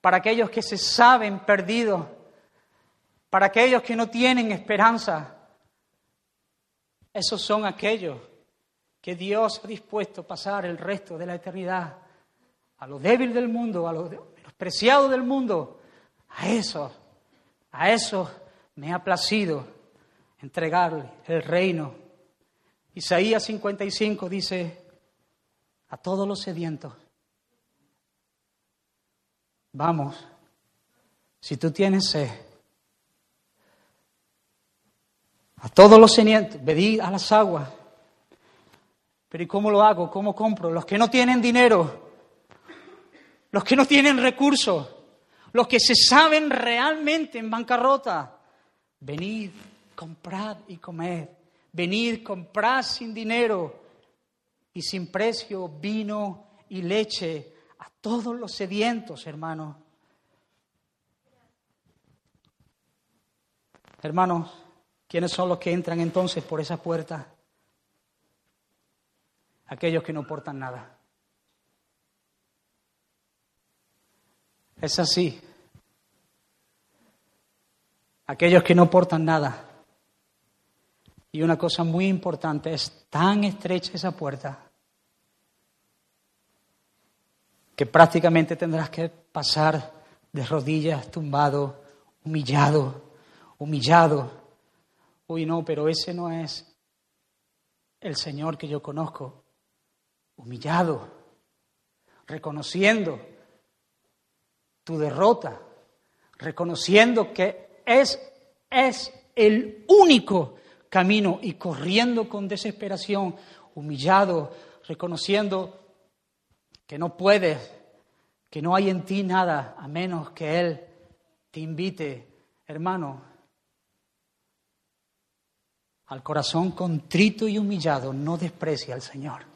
para aquellos que se saben perdidos, para aquellos que no tienen esperanza. Esos son aquellos que Dios ha dispuesto a pasar el resto de la eternidad a lo débil del mundo, a los preciados del mundo, a esos, a esos me ha placido entregarle el reino. Isaías 55 dice, a todos los sedientos, vamos, si tú tienes sed, a todos los sedientos, venid a las aguas. Pero ¿y cómo lo hago? ¿Cómo compro? Los que no tienen dinero, los que no tienen recursos, los que se saben realmente en bancarrota, Venid, comprad y comed. Venid, comprad sin dinero y sin precio vino y leche a todos los sedientos, hermanos. Hermanos, ¿quiénes son los que entran entonces por esa puerta? Aquellos que no portan nada. Es así aquellos que no portan nada. Y una cosa muy importante, es tan estrecha esa puerta que prácticamente tendrás que pasar de rodillas, tumbado, humillado, humillado. Uy, no, pero ese no es el Señor que yo conozco. Humillado, reconociendo tu derrota, reconociendo que es, es el único camino y corriendo con desesperación, humillado, reconociendo que no puedes, que no hay en ti nada a menos que Él te invite, hermano, al corazón contrito y humillado, no desprecia al Señor.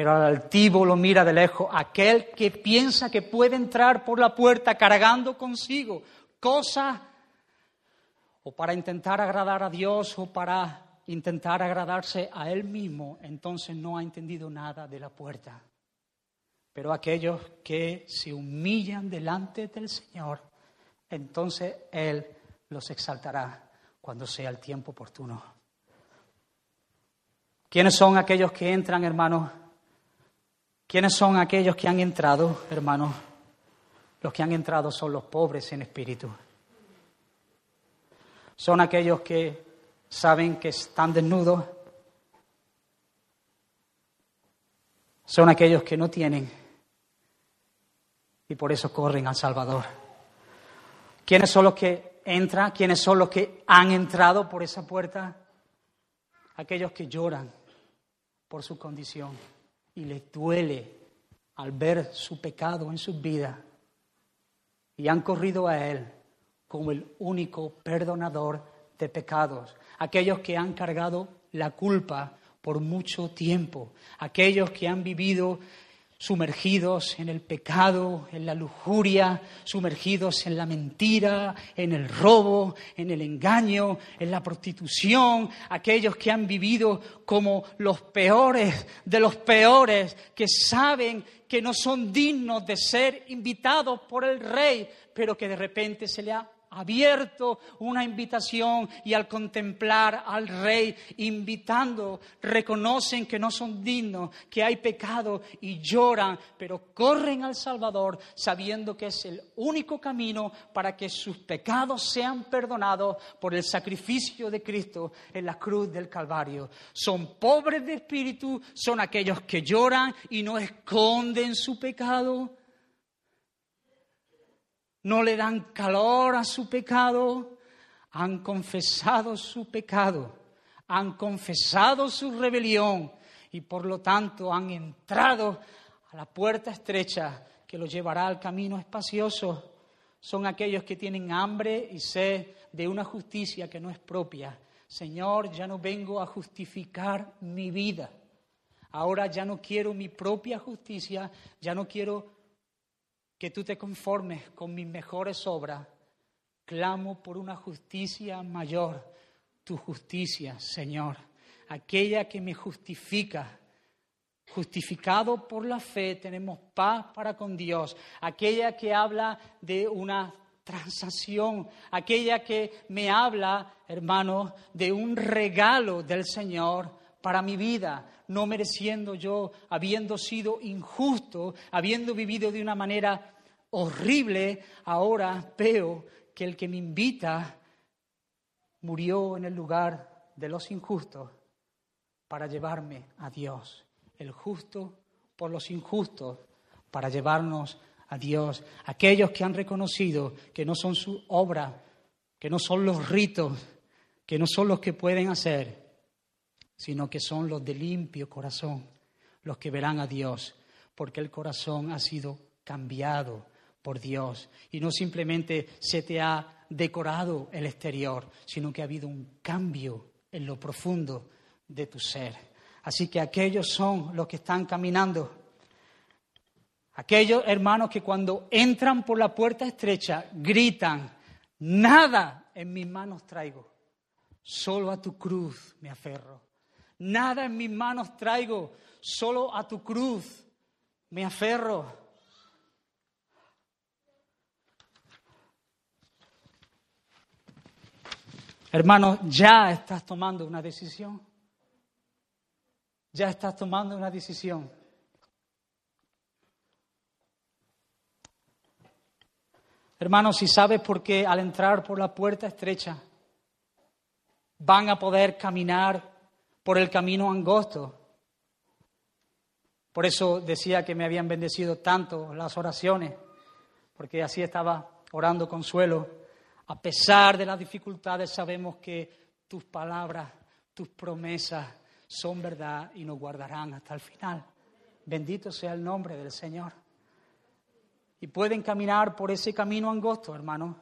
Pero al altivo lo mira de lejos, aquel que piensa que puede entrar por la puerta cargando consigo cosas o para intentar agradar a Dios o para intentar agradarse a él mismo, entonces no ha entendido nada de la puerta. Pero aquellos que se humillan delante del Señor, entonces Él los exaltará cuando sea el tiempo oportuno. ¿Quiénes son aquellos que entran, hermanos? ¿Quiénes son aquellos que han entrado, hermanos? Los que han entrado son los pobres en espíritu. Son aquellos que saben que están desnudos. Son aquellos que no tienen y por eso corren al Salvador. ¿Quiénes son los que entran? ¿Quiénes son los que han entrado por esa puerta? Aquellos que lloran por su condición y les duele al ver su pecado en sus vidas y han corrido a Él como el único perdonador de pecados, aquellos que han cargado la culpa por mucho tiempo, aquellos que han vivido sumergidos en el pecado, en la lujuria, sumergidos en la mentira, en el robo, en el engaño, en la prostitución, aquellos que han vivido como los peores de los peores, que saben que no son dignos de ser invitados por el rey, pero que de repente se le ha abierto una invitación y al contemplar al rey invitando, reconocen que no son dignos, que hay pecado y lloran, pero corren al Salvador sabiendo que es el único camino para que sus pecados sean perdonados por el sacrificio de Cristo en la cruz del Calvario. Son pobres de espíritu, son aquellos que lloran y no esconden su pecado no le dan calor a su pecado, han confesado su pecado, han confesado su rebelión y por lo tanto han entrado a la puerta estrecha que los llevará al camino espacioso. Son aquellos que tienen hambre y sed de una justicia que no es propia. Señor, ya no vengo a justificar mi vida. Ahora ya no quiero mi propia justicia, ya no quiero que tú te conformes con mis mejores obras. Clamo por una justicia mayor, tu justicia, Señor, aquella que me justifica. Justificado por la fe, tenemos paz para con Dios, aquella que habla de una transacción, aquella que me habla, hermano, de un regalo del Señor para mi vida, no mereciendo yo, habiendo sido injusto, habiendo vivido de una manera horrible, ahora veo que el que me invita murió en el lugar de los injustos para llevarme a Dios, el justo por los injustos, para llevarnos a Dios, aquellos que han reconocido que no son su obra, que no son los ritos, que no son los que pueden hacer, sino que son los de limpio corazón, los que verán a Dios, porque el corazón ha sido cambiado por Dios y no simplemente se te ha decorado el exterior, sino que ha habido un cambio en lo profundo de tu ser. Así que aquellos son los que están caminando. Aquellos hermanos que cuando entran por la puerta estrecha gritan, nada en mis manos traigo, solo a tu cruz me aferro. Nada en mis manos traigo, solo a tu cruz me aferro. Hermano, ya estás tomando una decisión. Ya estás tomando una decisión. Hermano, si sabes por qué al entrar por la puerta estrecha van a poder caminar por el camino angosto. Por eso decía que me habían bendecido tanto las oraciones, porque así estaba orando consuelo. A pesar de las dificultades, sabemos que tus palabras, tus promesas son verdad y nos guardarán hasta el final. Bendito sea el nombre del Señor. Y pueden caminar por ese camino angosto, hermanos,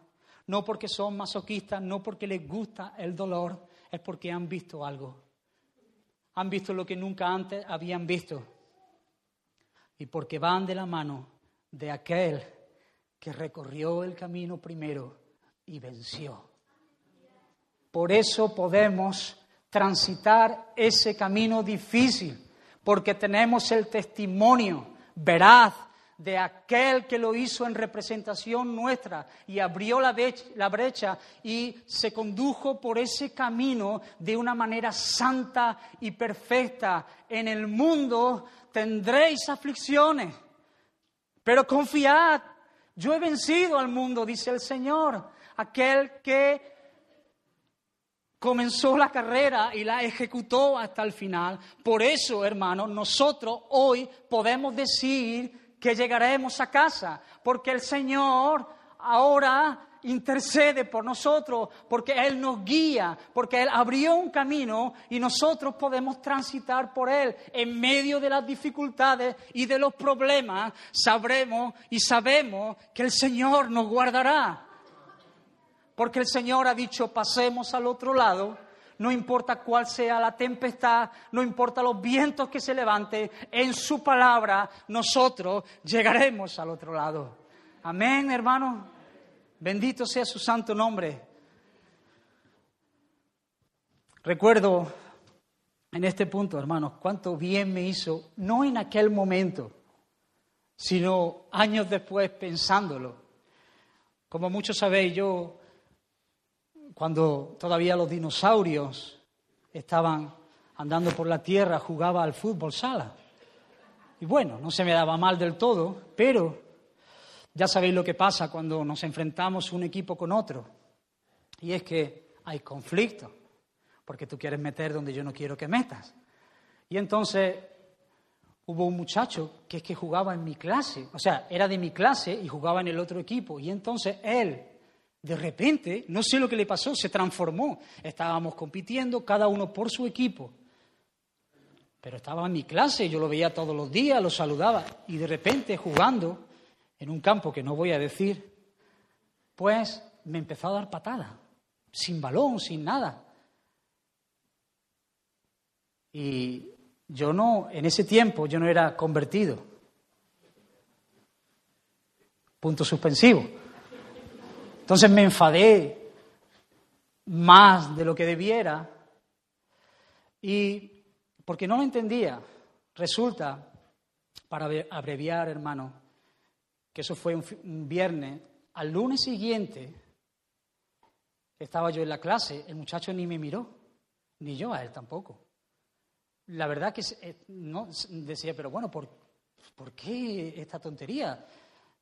no porque son masoquistas, no porque les gusta el dolor, es porque han visto algo han visto lo que nunca antes habían visto. Y porque van de la mano de aquel que recorrió el camino primero y venció. Por eso podemos transitar ese camino difícil, porque tenemos el testimonio veraz de aquel que lo hizo en representación nuestra y abrió la brecha, y se condujo por ese camino de una manera santa y perfecta. En el mundo tendréis aflicciones, pero confiad, yo he vencido al mundo, dice el Señor, aquel que comenzó la carrera y la ejecutó hasta el final. Por eso, hermanos, nosotros hoy podemos decir que llegaremos a casa, porque el Señor ahora intercede por nosotros, porque Él nos guía, porque Él abrió un camino y nosotros podemos transitar por Él. En medio de las dificultades y de los problemas, sabremos y sabemos que el Señor nos guardará. Porque el Señor ha dicho, pasemos al otro lado no importa cuál sea la tempestad, no importa los vientos que se levanten, en su palabra nosotros llegaremos al otro lado. Amén, hermano. Bendito sea su santo nombre. Recuerdo en este punto, hermanos, cuánto bien me hizo, no en aquel momento, sino años después pensándolo. Como muchos sabéis, yo cuando todavía los dinosaurios estaban andando por la tierra, jugaba al fútbol sala. Y bueno, no se me daba mal del todo, pero ya sabéis lo que pasa cuando nos enfrentamos un equipo con otro. Y es que hay conflicto, porque tú quieres meter donde yo no quiero que metas. Y entonces hubo un muchacho que es que jugaba en mi clase, o sea, era de mi clase y jugaba en el otro equipo. Y entonces él de repente, no sé lo que le pasó, se transformó. Estábamos compitiendo, cada uno por su equipo. Pero estaba en mi clase, yo lo veía todos los días, lo saludaba. Y de repente, jugando en un campo que no voy a decir, pues me empezó a dar patada, sin balón, sin nada. Y yo no, en ese tiempo yo no era convertido. Punto suspensivo. Entonces me enfadé más de lo que debiera y porque no lo entendía, resulta, para abreviar, hermano, que eso fue un, viernes, al lunes siguiente estaba yo en la clase, el muchacho ni me miró, ni yo a él tampoco. La verdad que eh, no decía, pero bueno, ¿por, ¿por qué esta tontería?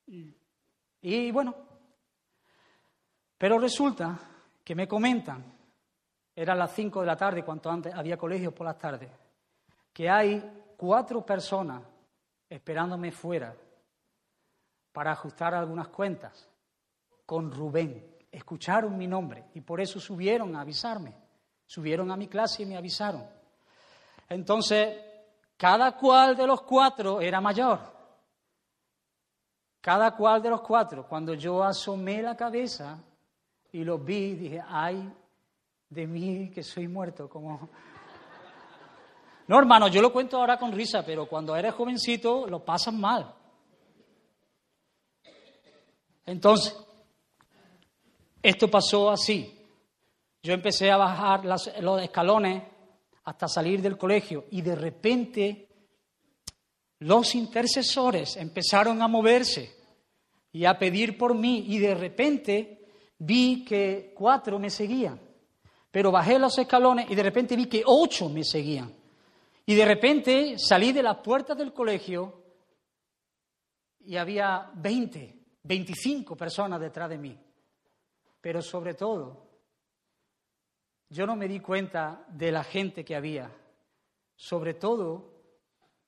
Y bueno, pero resulta que me comentan, eran las 5 de la tarde, cuanto antes había colegios por las tardes, que hay cuatro personas esperándome fuera para ajustar algunas cuentas con Rubén. Escucharon mi nombre y por eso subieron a avisarme. Subieron a mi clase y me avisaron. Entonces, cada cual de los cuatro era mayor. Cada cual de los cuatro, cuando yo asomé la cabeza, y los vi y dije, ay de mí que soy muerto, como... No, hermano, yo lo cuento ahora con risa, pero cuando eres jovencito lo pasas mal. Entonces, esto pasó así. Yo empecé a bajar los escalones hasta salir del colegio y de repente los intercesores empezaron a moverse y a pedir por mí y de repente vi que cuatro me seguían, pero bajé los escalones y de repente vi que ocho me seguían. Y de repente salí de las puertas del colegio y había 20, 25 personas detrás de mí. Pero sobre todo, yo no me di cuenta de la gente que había. Sobre todo,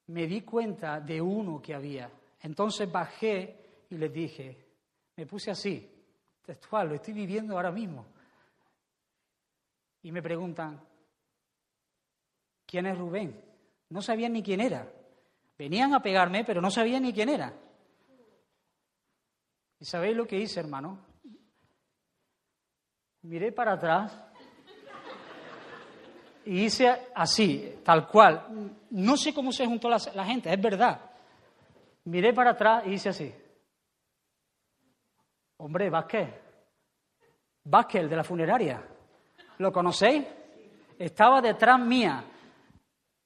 me di cuenta de uno que había. Entonces bajé y les dije, me puse así, lo estoy viviendo ahora mismo. Y me preguntan, ¿quién es Rubén? No sabían ni quién era. Venían a pegarme, pero no sabían ni quién era. ¿Y sabéis lo que hice, hermano? Miré para atrás y hice así, tal cual. No sé cómo se juntó la gente, es verdad. Miré para atrás y hice así. Hombre, Vázquez. Vázquez, el de la funeraria. ¿Lo conocéis? estaba detrás mía.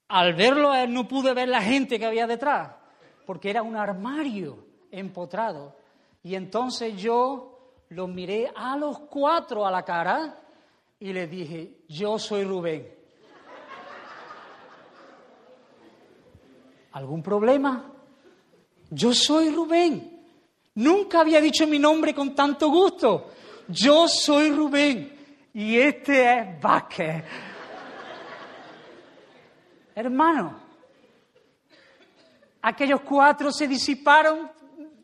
Al verlo él no pude ver la gente que había detrás, porque era un armario empotrado. Y entonces yo los miré a los cuatro a la cara y les dije, yo soy Rubén. ¿Algún problema? Yo soy Rubén. Nunca había dicho mi nombre con tanto gusto. Yo soy Rubén y este es Vázquez. Hermano, aquellos cuatro se disiparon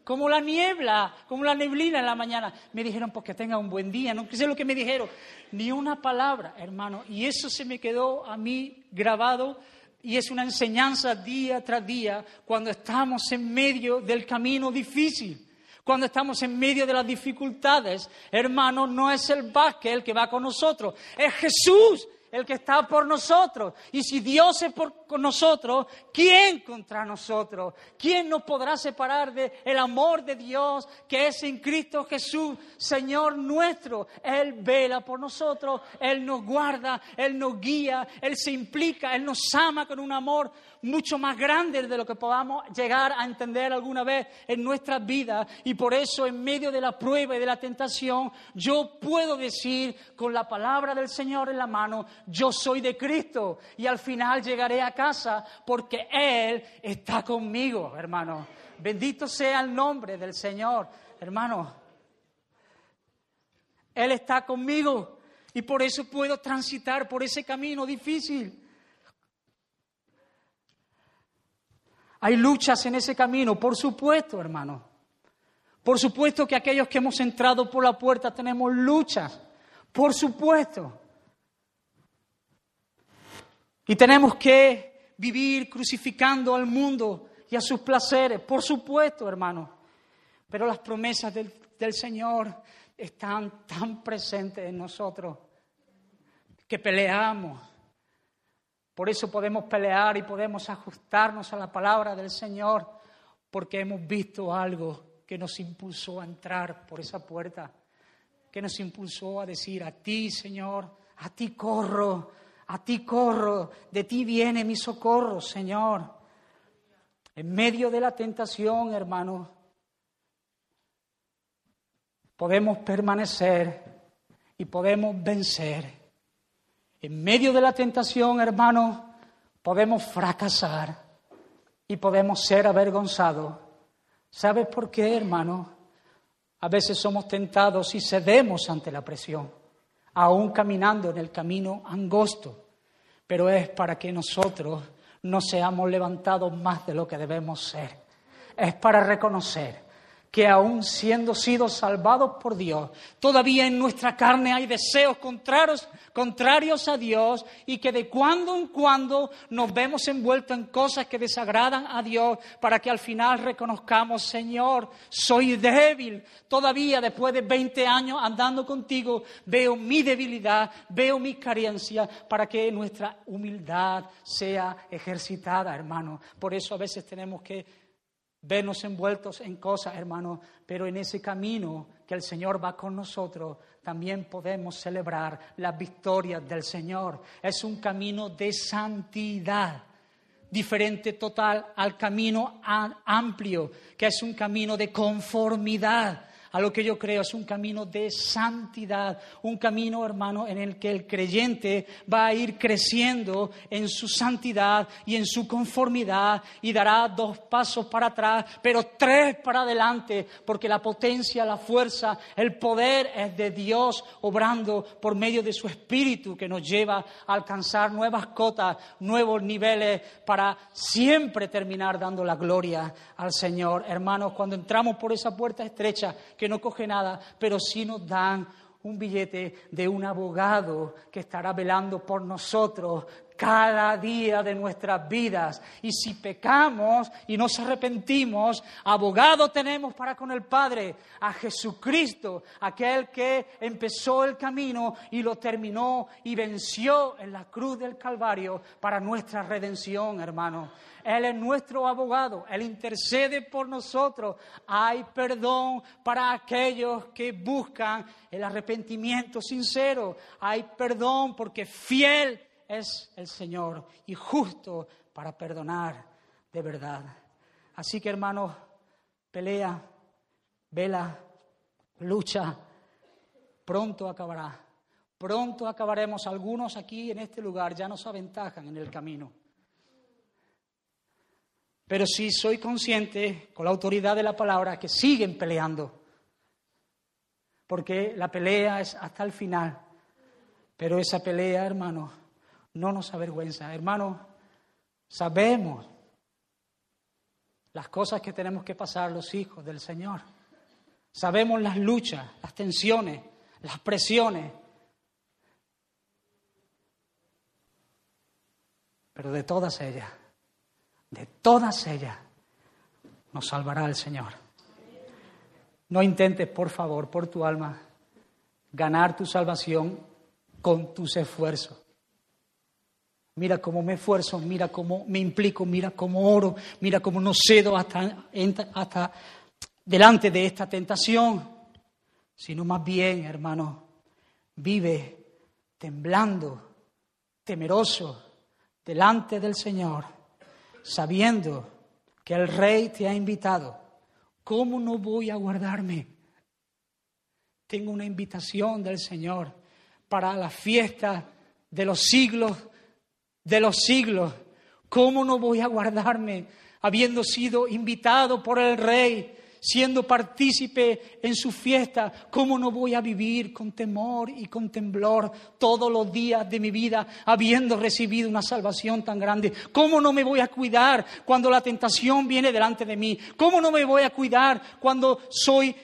como la niebla, como la neblina en la mañana. Me dijeron, pues que tenga un buen día, no sé lo que me dijeron, ni una palabra, hermano. Y eso se me quedó a mí grabado y es una enseñanza día tras día cuando estamos en medio del camino difícil. Cuando estamos en medio de las dificultades, hermano, no es el Vázquez el que va con nosotros, es Jesús el que está por nosotros. Y si Dios es por nosotros, ¿quién contra nosotros? ¿Quién nos podrá separar del el amor de Dios que es en Cristo Jesús, Señor nuestro? Él vela por nosotros, Él nos guarda, Él nos guía, Él se implica, Él nos ama con un amor mucho más grande de lo que podamos llegar a entender alguna vez en nuestras vidas. Y por eso, en medio de la prueba y de la tentación, yo puedo decir con la palabra del Señor en la mano, yo soy de Cristo. Y al final llegaré a casa porque Él está conmigo, hermano. Bendito sea el nombre del Señor, hermano. Él está conmigo y por eso puedo transitar por ese camino difícil. Hay luchas en ese camino, por supuesto, hermano. Por supuesto que aquellos que hemos entrado por la puerta tenemos luchas, por supuesto. Y tenemos que vivir crucificando al mundo y a sus placeres, por supuesto, hermano. Pero las promesas del, del Señor están tan presentes en nosotros que peleamos por eso podemos pelear y podemos ajustarnos a la palabra del Señor, porque hemos visto algo que nos impulsó a entrar por esa puerta, que nos impulsó a decir, a ti, Señor, a ti corro, a ti corro, de ti viene mi socorro, Señor. En medio de la tentación, hermano, podemos permanecer y podemos vencer en medio de la tentación, hermano, podemos fracasar y podemos ser avergonzados. ¿Sabes por qué, hermano? A veces somos tentados y cedemos ante la presión, aún caminando en el camino angosto, pero es para que nosotros no seamos levantados más de lo que debemos ser. Es para reconocer que aún siendo sido salvados por Dios, todavía en nuestra carne hay deseos contrarios, contrarios a Dios y que de cuando en cuando nos vemos envueltos en cosas que desagradan a Dios para que al final reconozcamos, Señor, soy débil, todavía después de 20 años andando contigo, veo mi debilidad, veo mi carencia para que nuestra humildad sea ejercitada, hermano. Por eso a veces tenemos que vernos envueltos en cosas, hermano, pero en ese camino que el Señor va con nosotros, también podemos celebrar las victorias del Señor. Es un camino de santidad, diferente total al camino amplio, que es un camino de conformidad a lo que yo creo es un camino de santidad, un camino, hermano, en el que el creyente va a ir creciendo en su santidad y en su conformidad y dará dos pasos para atrás, pero tres para adelante, porque la potencia, la fuerza, el poder es de Dios obrando por medio de su Espíritu que nos lleva a alcanzar nuevas cotas, nuevos niveles para siempre terminar dando la gloria al Señor. Hermanos, cuando entramos por esa puerta estrecha, que no coge nada, pero sí nos dan un billete de un abogado que estará velando por nosotros cada día de nuestras vidas. Y si pecamos y nos arrepentimos, abogado tenemos para con el Padre, a Jesucristo, aquel que empezó el camino y lo terminó y venció en la cruz del Calvario para nuestra redención, hermano. Él es nuestro abogado, Él intercede por nosotros. Hay perdón para aquellos que buscan el arrepentimiento sincero. Hay perdón porque fiel es el Señor y justo para perdonar de verdad. Así que hermanos, pelea, vela, lucha, pronto acabará. Pronto acabaremos. Algunos aquí en este lugar ya nos aventajan en el camino. Pero sí soy consciente, con la autoridad de la palabra, que siguen peleando. Porque la pelea es hasta el final. Pero esa pelea, hermano, no nos avergüenza. Hermano, sabemos las cosas que tenemos que pasar los hijos del Señor. Sabemos las luchas, las tensiones, las presiones. Pero de todas ellas, de todas ellas, nos salvará el Señor. No intentes, por favor, por tu alma, ganar tu salvación con tus esfuerzos. Mira cómo me esfuerzo, mira cómo me implico, mira cómo oro, mira cómo no cedo hasta, delante de esta tentación, sino más bien, hermano, vive temblando, temeroso, delante del Señor, sabiendo que el Rey te ha invitado. ¿Cómo no voy a guardarme? Tengo una invitación del Señor para la fiesta de los siglos, de los siglos. ¿Cómo no voy a guardarme habiendo sido invitado por el Rey siendo partícipe en su fiesta, ¿cómo no voy a vivir con temor y con temblor todos los días de mi vida, habiendo recibido una salvación tan grande? ¿Cómo no me voy a cuidar cuando la tentación viene delante de mí? ¿Cómo no me voy a cuidar cuando soy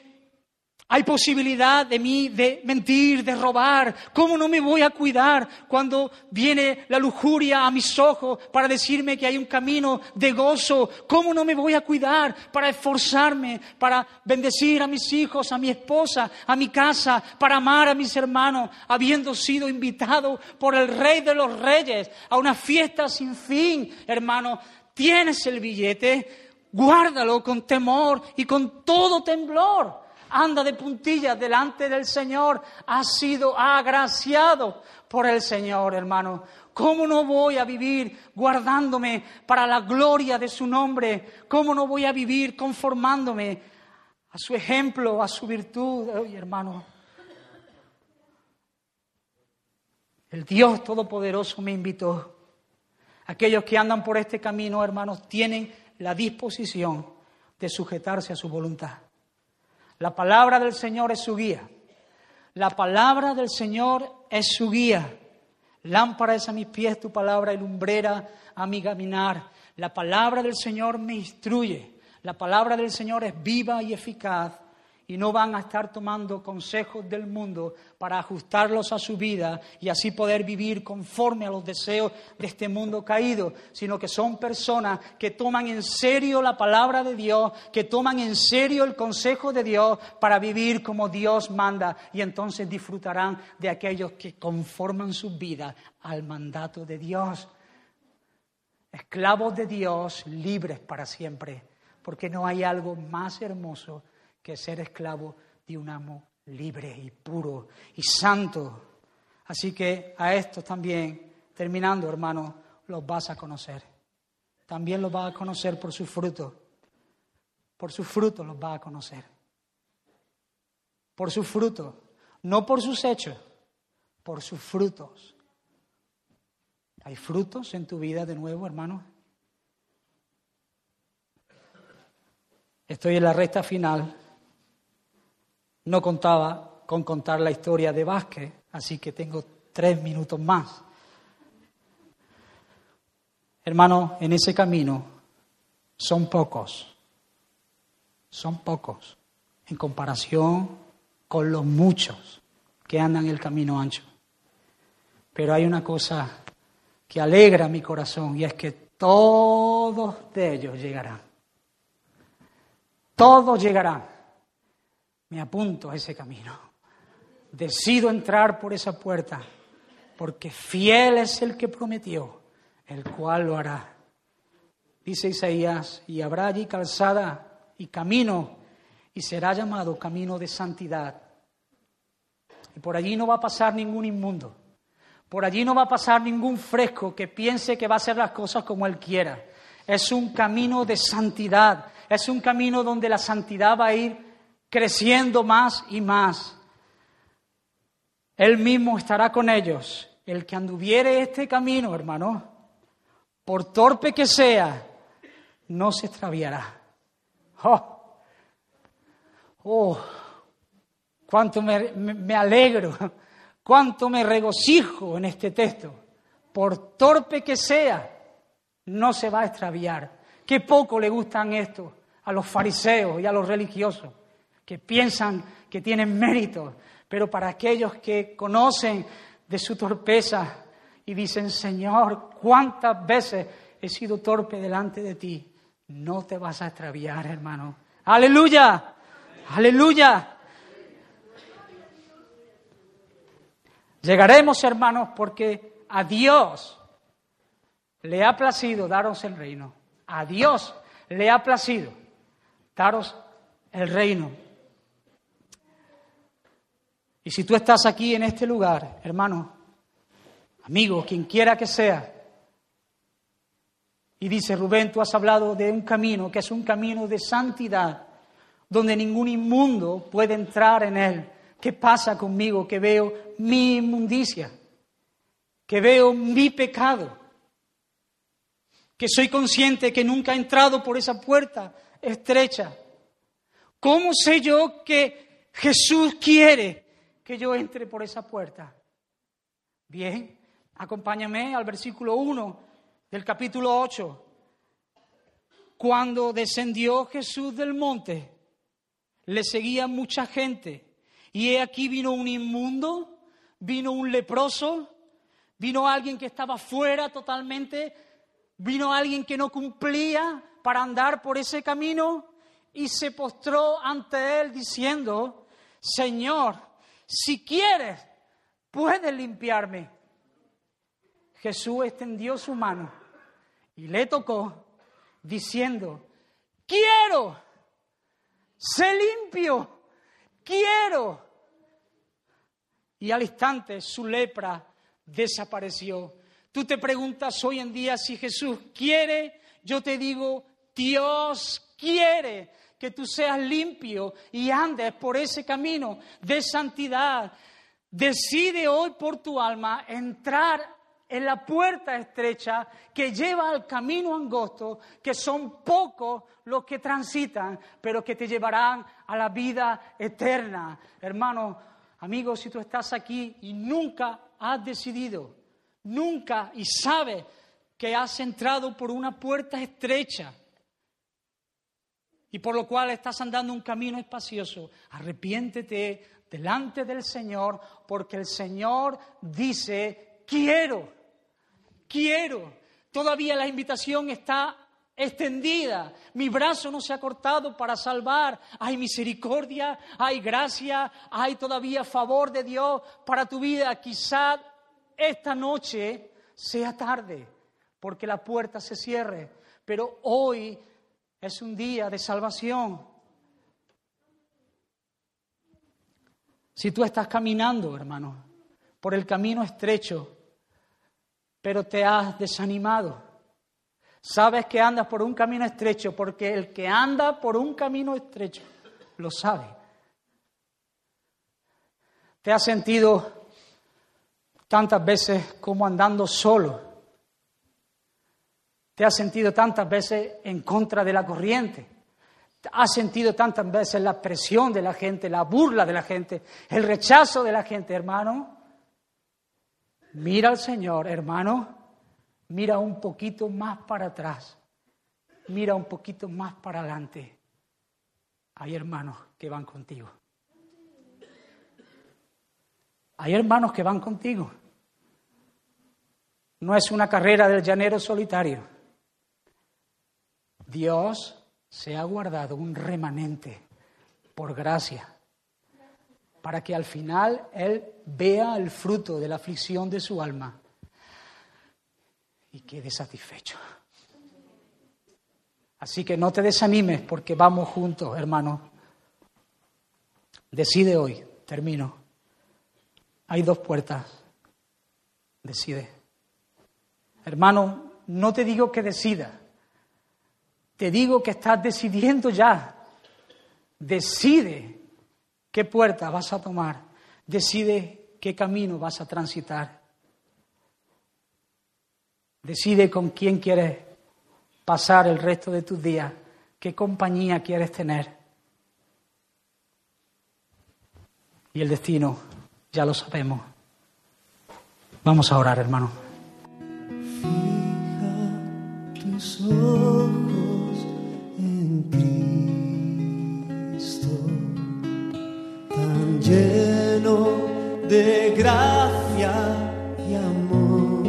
hay posibilidad de mí de mentir, de robar. ¿Cómo no me voy a cuidar cuando viene la lujuria a mis ojos para decirme que hay un camino de gozo? ¿Cómo no me voy a cuidar para esforzarme, para bendecir a mis hijos, a mi esposa, a mi casa, para amar a mis hermanos, habiendo sido invitado por el Rey de los Reyes a una fiesta sin fin? Hermano, tienes el billete, guárdalo con temor y con todo temblor anda de puntillas delante del Señor, ha sido agraciado por el Señor, hermano. ¿Cómo no voy a vivir guardándome para la gloria de su nombre? ¿Cómo no voy a vivir conformándome a su ejemplo, a su virtud? Oye, hermano, el Dios Todopoderoso me invitó. Aquellos que andan por este camino, hermanos, tienen la disposición de sujetarse a su voluntad. La palabra del Señor es su guía. La palabra del Señor es su guía. Lámpara es a mis pies tu palabra y lumbrera a mi caminar. La palabra del Señor me instruye. La palabra del Señor es viva y eficaz y no van a estar tomando consejos del mundo para ajustarlos a su vida y así poder vivir conforme a los deseos de este mundo caído, sino que son personas que toman en serio la palabra de Dios, que toman en serio el consejo de Dios para vivir como Dios manda y entonces disfrutarán de aquellos que conforman su vida al mandato de Dios. Esclavos de Dios, libres para siempre, porque no hay algo más hermoso que ser esclavo de un amo libre y puro y santo. Así que a estos también, terminando hermano, los vas a conocer. También los vas a conocer por su fruto. Por su fruto los vas a conocer. Por su fruto. No por sus hechos, por sus frutos. ¿Hay frutos en tu vida de nuevo, hermano? Estoy en la recta final no contaba con contar la historia de Vázquez, así que tengo tres minutos más. Hermanos, en ese camino son pocos, son pocos en comparación con los muchos que andan el camino ancho. Pero hay una cosa que alegra mi corazón y es que todos de ellos llegarán. Todos llegarán me apunto a ese camino. Decido entrar por esa puerta, porque fiel es el que prometió, el cual lo hará. Dice Isaías, y habrá allí calzada y camino, y será llamado camino de santidad. Y por allí no va a pasar ningún inmundo. Por allí no va a pasar ningún fresco que piense que va a hacer las cosas como él quiera. Es un camino de santidad, es un camino donde la santidad va a ir creciendo más y más. Él mismo estará con ellos. El que anduviere este camino, hermano, por torpe que sea, no se extraviará. Oh, oh cuánto me, alegro, cuánto me regocijo en este texto. Por torpe que sea, no se va a extraviar. Qué poco le gustan esto a los fariseos y a los religiosos, que piensan que tienen mérito, pero para aquellos que conocen de su torpeza y dicen, Señor, ¿cuántas veces he sido torpe delante de ti? No te vas a extraviar, hermano. Aleluya, aleluya. Llegaremos, hermanos, porque a Dios le ha placido daros el reino. A Dios le ha placido daros el reino. Y si tú estás aquí en este lugar, hermano, amigo, quien quiera que sea, y dice, Rubén, tú has hablado de un camino que es un camino de santidad, donde ningún inmundo puede entrar en él. ¿Qué pasa conmigo que veo mi inmundicia? Que veo mi pecado. Que soy consciente que nunca he entrado por esa puerta estrecha. ¿Cómo sé yo que Jesús quiere que yo entre por esa puerta? Bien, acompáñame al versículo 1 del capítulo 8. Cuando descendió Jesús del monte, le seguía mucha gente y he aquí vino un inmundo, vino un leproso, vino alguien que estaba fuera totalmente, vino alguien que no cumplía para andar por ese camino y se postró ante él diciendo, Señor, si quieres, puedes limpiarme. Jesús extendió su mano y le tocó diciendo, quiero, sé limpio, quiero y al instante su lepra desapareció. Tú te preguntas hoy en día si Jesús quiere, yo te digo, Dios quiere que tú seas limpio y andes por ese camino de santidad. Decide hoy por tu alma entrar en la puerta estrecha que lleva al camino angosto, que son pocos los que transitan, pero que te llevarán a la vida eterna. Hermano, Amigo, si tú estás aquí y nunca has decidido, nunca y sabes que has entrado por una puerta estrecha y por lo cual estás andando un camino espacioso, arrepiéntete delante del Señor porque el Señor dice, quiero, quiero. Todavía la invitación está extendida. Mi brazo no se ha cortado para salvar. Hay misericordia, hay gracia, hay todavía favor de Dios para tu vida. Quizá esta noche sea tarde porque la puerta se cierre, pero hoy es un día de salvación. Si tú estás caminando, hermano, por el camino estrecho, pero te has desanimado, Sabes que andas por un camino estrecho porque el que anda por un camino estrecho lo sabe. ¿Te has sentido tantas veces como andando solo? ¿Te has sentido tantas veces en contra de la corriente? ¿Te has sentido tantas veces la presión de la gente, la burla de la gente, el rechazo de la gente, hermano? Mira al Señor, hermano Mira un poquito más para atrás. Mira un poquito más para adelante. Hay hermanos que van contigo. Hay hermanos que van contigo. No es una carrera del llanero solitario. Dios se ha guardado un remanente por gracia para que al final Él vea el fruto de la aflicción de su alma y quede satisfecho. Así que no te desanimes porque vamos juntos, hermano. Decide hoy, termino. Hay dos puertas. Decide. Hermano, no te digo que decida. Te digo que estás decidiendo ya. Decide qué puerta vas a tomar. Decide qué camino vas a transitar. Decide con quién quieres pasar el resto de tus días, qué compañía quieres tener. Y el destino, ya lo sabemos. Vamos a orar, hermano. Fija tus ojos de gracia y amor.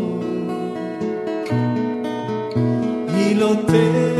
Y lo te